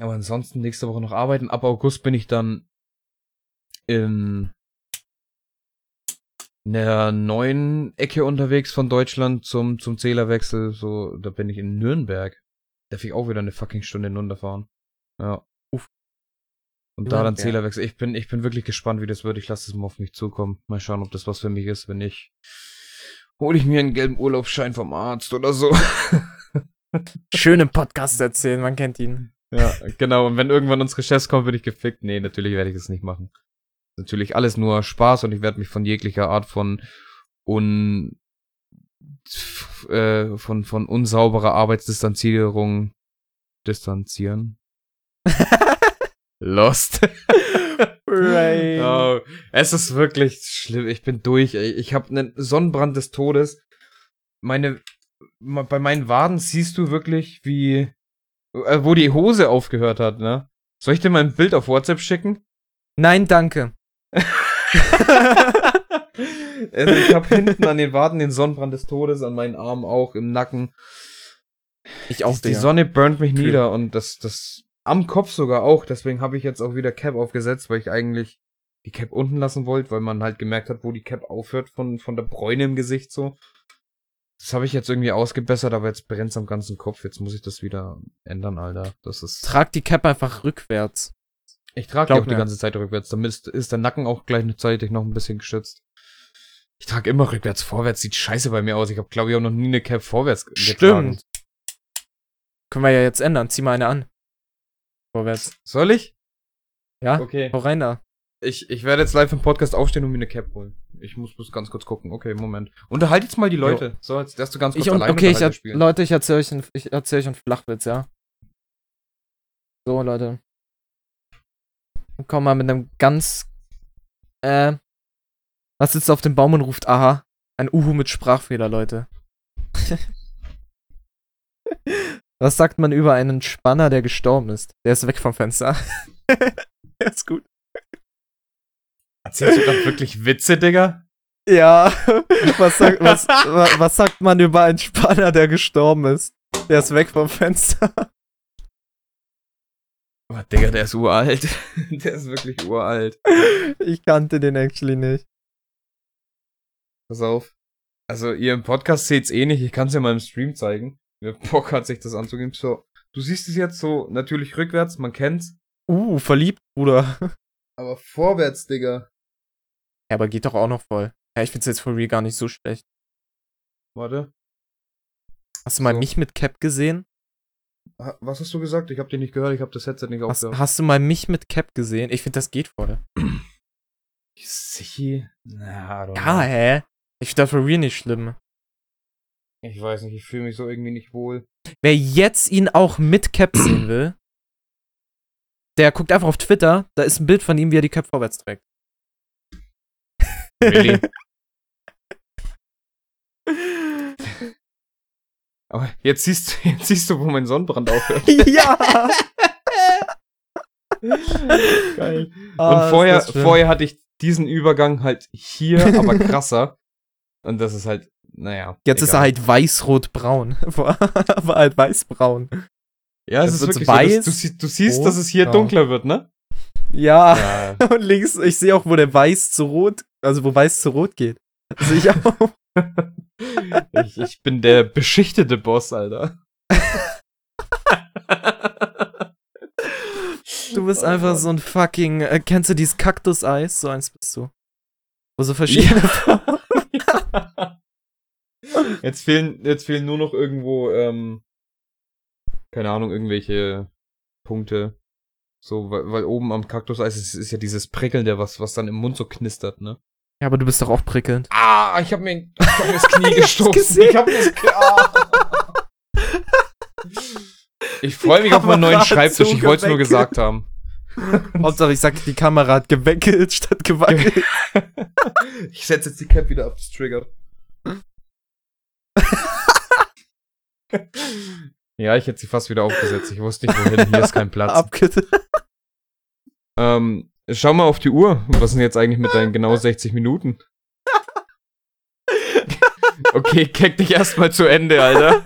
Aber ansonsten nächste Woche noch arbeiten. Ab August bin ich dann in der neuen Ecke unterwegs von Deutschland zum, zum Zählerwechsel. So, da bin ich in Nürnberg. Darf ich auch wieder eine fucking Stunde hinunterfahren. Ja. Und da dann Nürnberg. Zählerwechsel. Ich bin, ich bin wirklich gespannt, wie das wird. Ich lasse es mal auf mich zukommen. Mal schauen, ob das was für mich ist. Wenn nicht, hole ich mir einen gelben Urlaubsschein vom Arzt oder so. Schön im Podcast erzählen, man kennt ihn. Ja, genau. Und wenn irgendwann unsere Chefs kommen, würde ich gefickt. Nee, natürlich werde ich das nicht machen. Natürlich alles nur Spaß und ich werde mich von jeglicher Art von un äh, von von unsauberer Arbeitsdistanzierung distanzieren. Lost. Brain. Oh, es ist wirklich schlimm. Ich bin durch. Ey. Ich habe einen Sonnenbrand des Todes. Meine bei meinen Waden siehst du wirklich, wie äh, wo die Hose aufgehört hat, ne? Soll ich dir mal ein Bild auf WhatsApp schicken? Nein, danke. also ich habe hinten an den Waden den Sonnenbrand des Todes, an meinen Armen auch, im Nacken. Ich auch, Die Digga. Sonne burnt mich Kühl. nieder und das, das am Kopf sogar auch. Deswegen habe ich jetzt auch wieder Cap aufgesetzt, weil ich eigentlich die Cap unten lassen wollte, weil man halt gemerkt hat, wo die Cap aufhört von, von der Bräune im Gesicht so. Das habe ich jetzt irgendwie ausgebessert, aber jetzt brennt's am ganzen Kopf. Jetzt muss ich das wieder ändern, Alter. Das ist. Trag die Cap einfach rückwärts. Ich trage die auch die ganze Zeit rückwärts. Damit ist, ist der Nacken auch gleichzeitig noch ein bisschen geschützt. Ich trage immer rückwärts. Vorwärts sieht scheiße bei mir aus. Ich habe, glaube ich, auch noch nie eine Cap vorwärts ge- getragen. Stimmt. Können wir ja jetzt ändern. Zieh mal eine an. Vorwärts. Soll ich? Ja? Okay. Hau rein da. Ich, ich werde jetzt live im Podcast aufstehen und mir eine Cap holen. Ich muss bloß ganz kurz gucken. Okay, Moment. Unterhalt jetzt mal die Leute. So, jetzt darfst du ganz kurz Ich und, alleine okay, ich, spielen. Leute, ich erzähle euch, einen- ich erzähl euch einen Flachwitz, ja. So, Leute. Komm mal mit einem ganz, äh, was sitzt auf dem Baum und ruft, aha, ein Uhu mit Sprachfehler, Leute. was sagt man über einen Spanner, der gestorben ist? Der ist weg vom Fenster. der ist gut. Erzählst du gerade wirklich Witze, Digga? Ja, was sagt, was, wa- was sagt man über einen Spanner, der gestorben ist? Der ist weg vom Fenster. Oh, Digga, der ist uralt. der ist wirklich uralt. Ich kannte den actually nicht. Pass auf. Also, ihr im Podcast seht's eh nicht. Ich kann's ja mal im Stream zeigen. Wer Bock hat, sich das anzugeben. So, du siehst es jetzt so natürlich rückwärts, man kennt's. Uh, verliebt, Bruder. Aber vorwärts, Digga. Ja, aber geht doch auch noch voll. Ja, ich find's jetzt for real gar nicht so schlecht. Warte. Hast du mal So. mich mit Cap gesehen? Was hast du gesagt? Ich hab dich nicht gehört, ich hab das Headset nicht aufgehört. hast du mal mich mit Cap gesehen? Ich find, das geht voll. Sichi? Na, know. hä? Ich find das for real nicht schlimm. Ich weiß nicht, ich fühle mich so irgendwie nicht wohl. Wer jetzt ihn auch mit Cap sehen will, der guckt einfach auf Twitter, da ist ein Bild von ihm, wie er die Cap vorwärts trägt. Really? Aber jetzt siehst, du- jetzt siehst du, wo mein Sonnenbrand aufhört. ja! Geil. Ah, Und vorher, vorher hatte ich diesen Übergang halt hier, aber krasser. Und das ist halt, naja. Jetzt ist er egal. halt weiß-rot-braun. War halt weiß-braun. Ja, es ist wirklich weiß, so, dass, du, du siehst, rot, dass es hier ja. dunkler wird, ne? Ja. Ja. Und links, ich sehe auch, wo der weiß zu rot, also wo weiß zu rot geht. Das sehe ich auch. ich, ich bin der beschichtete Boss, Alter. Du bist Oh einfach so ein fucking, äh, kennst du dieses Kaktuseis? So eins bist du. Wo so verschiedene Farben. Jetzt fehlen, jetzt fehlen nur noch irgendwo, ähm, keine Ahnung, irgendwelche Punkte. So, weil, weil oben am Kaktuseis ist, ist ja dieses Prickelnde, was, was dann im Mund so knistert, ne? Ja, aber du bist doch auch prickelnd. Ah, ich hab mir, ich hab mir das Knie gestoßen. Ich hab mir das Knie. Ah. Ich freue mich auf meinen neuen Schreibtisch, ich wollte es nur gesagt haben. Hauptsache, ich sag, die Kamera hat geweckelt statt gewackelt. Ich setze jetzt die Cap wieder ab, das triggert. ja, ich hätte sie fast wieder aufgesetzt. Ich wusste nicht, wohin. Hier ist kein Platz. Abge Ähm, schau mal auf die Uhr. Was sind jetzt eigentlich mit deinen genau 60 Minuten? Okay, keck dich erstmal zu Ende, Alter.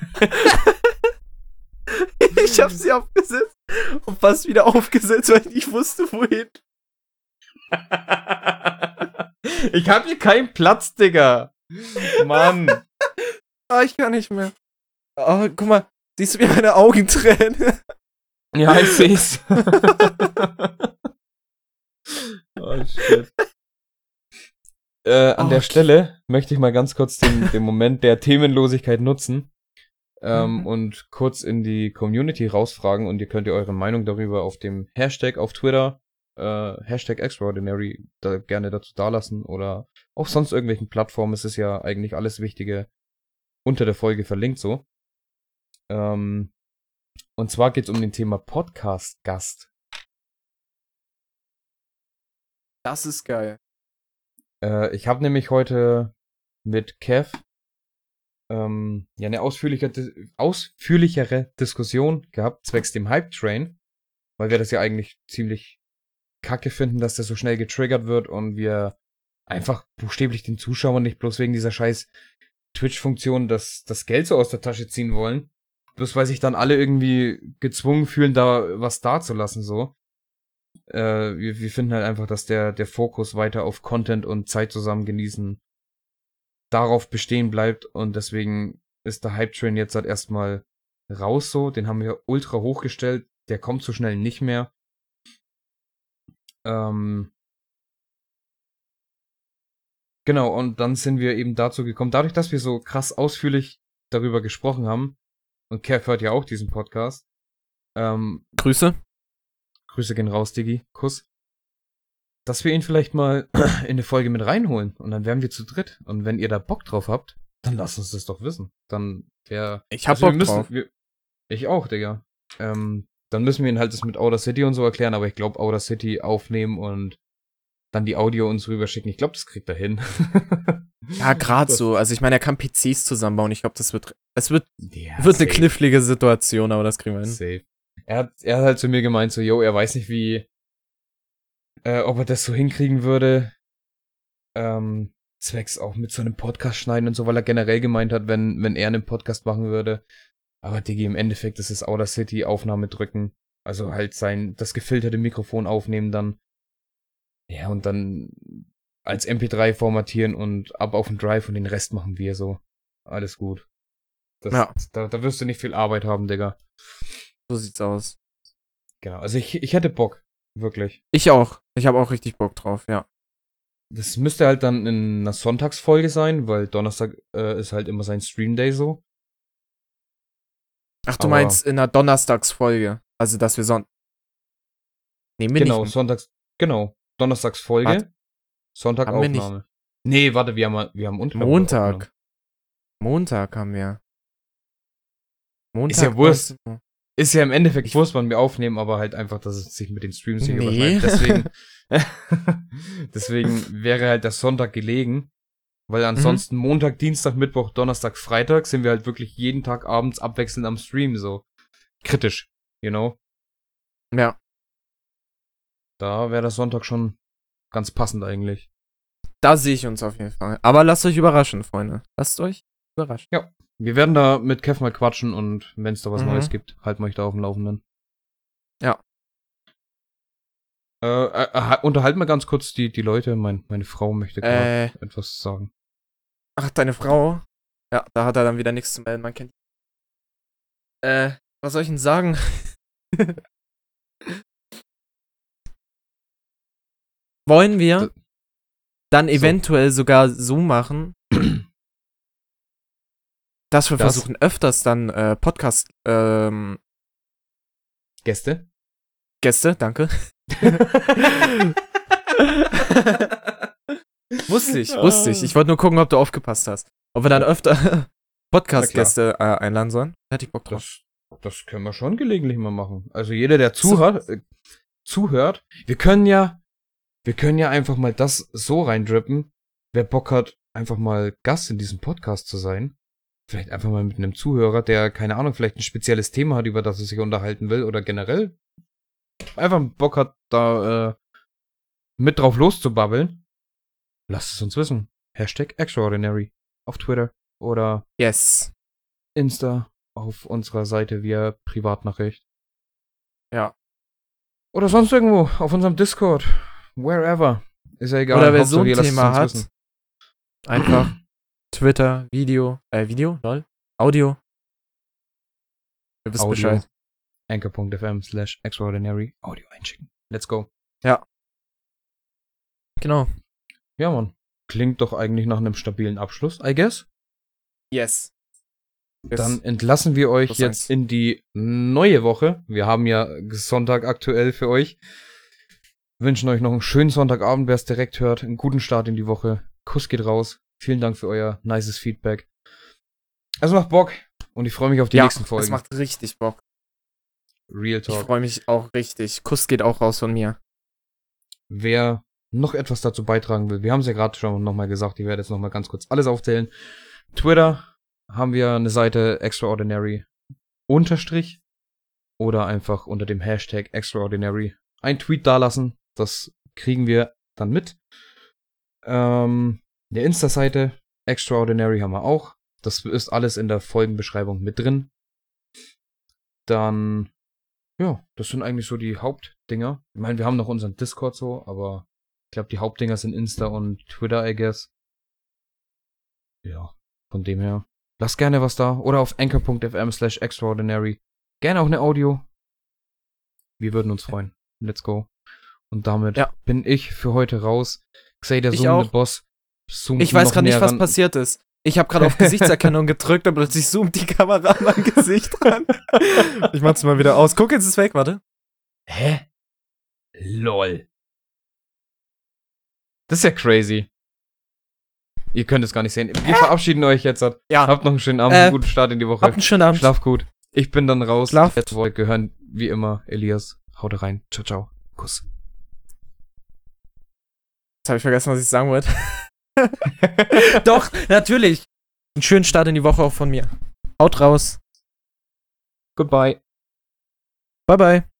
ich hab sie abgesetzt und fast wieder aufgesetzt, weil ich nicht wusste, wohin. Ich hab hier keinen Platz, Digga. Mann. Ah, ich kann nicht mehr. Oh, guck mal, siehst du wie meine Augen tränen? Ja, ich seh's. oh, shit. Äh, an Oh, der okay. Stelle möchte ich mal ganz kurz den, den Moment der Themenlosigkeit nutzen ähm, Mhm. und kurz in die Community rausfragen und ihr könnt ihr eure Meinung darüber auf dem Hashtag auf Twitter, äh, Hashtag Extraordinary, da gerne dazu dalassen oder auf sonst irgendwelchen Plattformen. Es ist ja eigentlich alles Wichtige unter der Folge verlinkt so. Ähm, und zwar geht's um den Thema Podcast-Gast. Das ist geil. Äh, ich habe nämlich heute mit Kev ähm, ja eine ausführliche, ausführlichere Diskussion gehabt, zwecks dem Hype Train, weil wir das ja eigentlich ziemlich kacke finden, dass der so schnell getriggert wird und wir einfach buchstäblich den Zuschauern nicht bloß wegen dieser scheiß Twitch-Funktion das, das Geld so aus der Tasche ziehen wollen. Bloß weil sich dann alle irgendwie gezwungen fühlen, da was dazulassen, so. Äh, wir, wir finden halt einfach, dass der, der Fokus weiter auf Content und Zeit zusammen genießen darauf bestehen bleibt und deswegen ist der Hype Train jetzt halt erstmal raus so. Den haben wir ultra hochgestellt. Der kommt so schnell nicht mehr. Ähm, genau, und dann sind wir eben dazu gekommen, dadurch, dass wir so krass ausführlich darüber gesprochen haben, und Kev hört ja auch diesen Podcast, ähm, Grüße. Grüße gehen raus, Diggi, Kuss, dass wir ihn vielleicht mal in eine Folge mit reinholen und dann wären wir zu dritt. Und wenn ihr da Bock drauf habt, dann lasst uns das doch wissen. Dann wäre. Ich hab also Bock müssen, drauf. Wir, ich auch, Digga. Ähm, dann müssen wir ihn halt das mit Outer City und so erklären, aber ich glaube, Outer City aufnehmen und dann die Audio uns rüberschicken. Ich glaube, das kriegt er hin. Ja, gerade so. Also ich meine, er kann PCs zusammenbauen. Ich glaube, das wird. Es wird, Ja, wird eine safe. knifflige Situation, aber das kriegen wir hin. Safe. Er hat, er hat halt zu mir gemeint, so, yo, er weiß nicht, wie, äh, ob er das so hinkriegen würde, ähm, zwecks auch mit so einem Podcast schneiden und so, weil er generell gemeint hat, wenn, wenn er einen Podcast machen würde. Aber Digi, im Endeffekt ist es Outer City Aufnahme drücken. Also halt sein, das gefilterte Mikrofon aufnehmen dann. Ja, und dann als MP3 formatieren und ab auf den Drive und den Rest machen wir so. Alles gut. Das, Ja. da, da wirst du nicht viel Arbeit haben, Digga. So sieht's aus. Genau, also ich, ich hätte Bock, wirklich. Ich auch. Ich habe auch richtig Bock drauf, ja. Das müsste halt dann in einer Sonntagsfolge sein, weil Donnerstag äh, ist halt immer sein Stream Day so. Ach, du Aber- meinst in einer Donnerstagsfolge. Also, dass wir son. Nehmen wir genau. Sonntags, genau, Donnerstagsfolge, Warte. Sonntag Haben wir nicht. Aufnahme. Nee, warte, wir haben wir haben Montag. aufgenommen. Montag haben wir. Montag. Ist ja Wurst. 19 Uhr. Ist ja im Endeffekt Ich- Wurst, wann wir aufnehmen, aber halt einfach, dass es sich mit den Streams nicht Nee. Deswegen, deswegen wäre halt der Sonntag gelegen. Weil ansonsten Montag, Dienstag, Mittwoch, Donnerstag, Freitag sind wir halt wirklich jeden Tag abends abwechselnd am Stream so. Kritisch, you know. Ja. Da wäre der Sonntag schon ganz passend eigentlich. Da sehe ich uns auf jeden Fall. Aber lasst euch überraschen, Freunde. Lasst euch überraschen. Wir werden da mit Kev mal quatschen und wenn es da was Mhm. Neues gibt, halten wir euch da auf dem Laufenden. Ja. Äh, äh, äh, unterhalten wir ganz kurz die, die Leute. Mein, meine Frau möchte gerade Äh, etwas sagen. ach, deine Frau? Ja, da hat er dann wieder nichts zu melden, man kennt. Äh, was soll ich denn sagen? Wollen wir dann So. eventuell sogar so machen, dass wir Das- versuchen, öfters dann äh, Podcast, ähm, Gäste? Gäste, danke. wusste ich, wusste ich. Ich wollte nur gucken, ob du aufgepasst hast. Ob wir dann öfter Podcast-Gäste äh, einladen sollen. Hätte ich Bock drauf. Das, das können wir schon gelegentlich mal machen. Also jeder, der zuhört, äh, zuhört, wir können ja, wir können ja einfach mal das so reindrippen. Wer Bock hat, einfach mal Gast in diesem Podcast zu sein. Vielleicht einfach mal mit einem Zuhörer, der, keine Ahnung, vielleicht ein spezielles Thema hat, über das er sich unterhalten will oder generell einfach Bock hat, da äh, mit drauf loszubabbeln. Lasst es uns wissen. Hashtag Extraordinary auf Twitter oder Yes. Insta auf unserer Seite via Privatnachricht. Ja. Oder sonst irgendwo auf unserem Discord. Wherever. Ist ja egal. Oder wer so ein Thema hat, wissen. einfach Twitter, Video, äh, Video, lol, Audio. Ihr wisst Audio. Bescheid. Anchor.fm slash extraordinary Audio einschicken. Let's go. Genau. Ja, Mann. Klingt doch eigentlich nach einem stabilen Abschluss, I guess. Yes. Dann entlassen wir euch jetzt in die neue Woche. Wir haben ja Sonntag aktuell für euch. Wünschen euch noch einen schönen Sonntagabend, wer es direkt hört. Einen guten Start in die Woche. Kuss geht raus. Vielen Dank für euer nices Feedback. Es macht Bock und ich freue mich auf die ja, nächsten Folgen. es macht richtig Bock. Real Ich Talk. freue mich auch richtig. Kuss geht auch raus von mir. Wer noch etwas dazu beitragen will, wir haben es ja gerade schon nochmal gesagt, ich werde jetzt nochmal ganz kurz alles aufzählen. Twitter haben wir eine Seite extraordinary unterstrich oder einfach unter dem Hashtag extraordinary ein Tweet dalassen. Das kriegen wir dann mit. Ähm, eine Insta-Seite extraordinary haben wir auch. Das ist alles in der Folgenbeschreibung mit drin. Dann, ja, das sind eigentlich so die Hauptdinger. Ich meine, wir haben noch unseren Discord so, aber ich glaube, die Hauptdinger sind Insta und Twitter, I guess. Ja, von dem her. Lasst gerne was da. Oder auf anchor.fm slash extraordinary. Gerne auch eine Audio. Wir würden uns freuen. Let's go. Und damit Ja. bin ich für heute raus. Xay, der Ich zoomende auch. Boss. zoomt Ich weiß gerade nicht, was ran. passiert ist. Ich habe gerade auf Gesichtserkennung gedrückt und plötzlich zoomt die Kamera an mein Gesicht ran. Ich mach's mal wieder aus. Guck, jetzt ist es weg, warte. Hä? LOL. Das ist ja crazy. Ihr könnt es gar nicht sehen. Wir verabschieden euch jetzt. Ja, Habt noch einen schönen Abend, Äh, einen guten Start in die Woche. habt einen schönen Abend. Schlaf gut. Ich bin dann raus. Schlaf. Jetzt wollt gehören, wie immer, Elias. Haut rein. Ciao, ciao. Kuss. Jetzt habe ich vergessen, was ich sagen wollte. Doch, natürlich. Einen schönen Start in die Woche auch von mir. Haut raus. Goodbye. Bye, bye.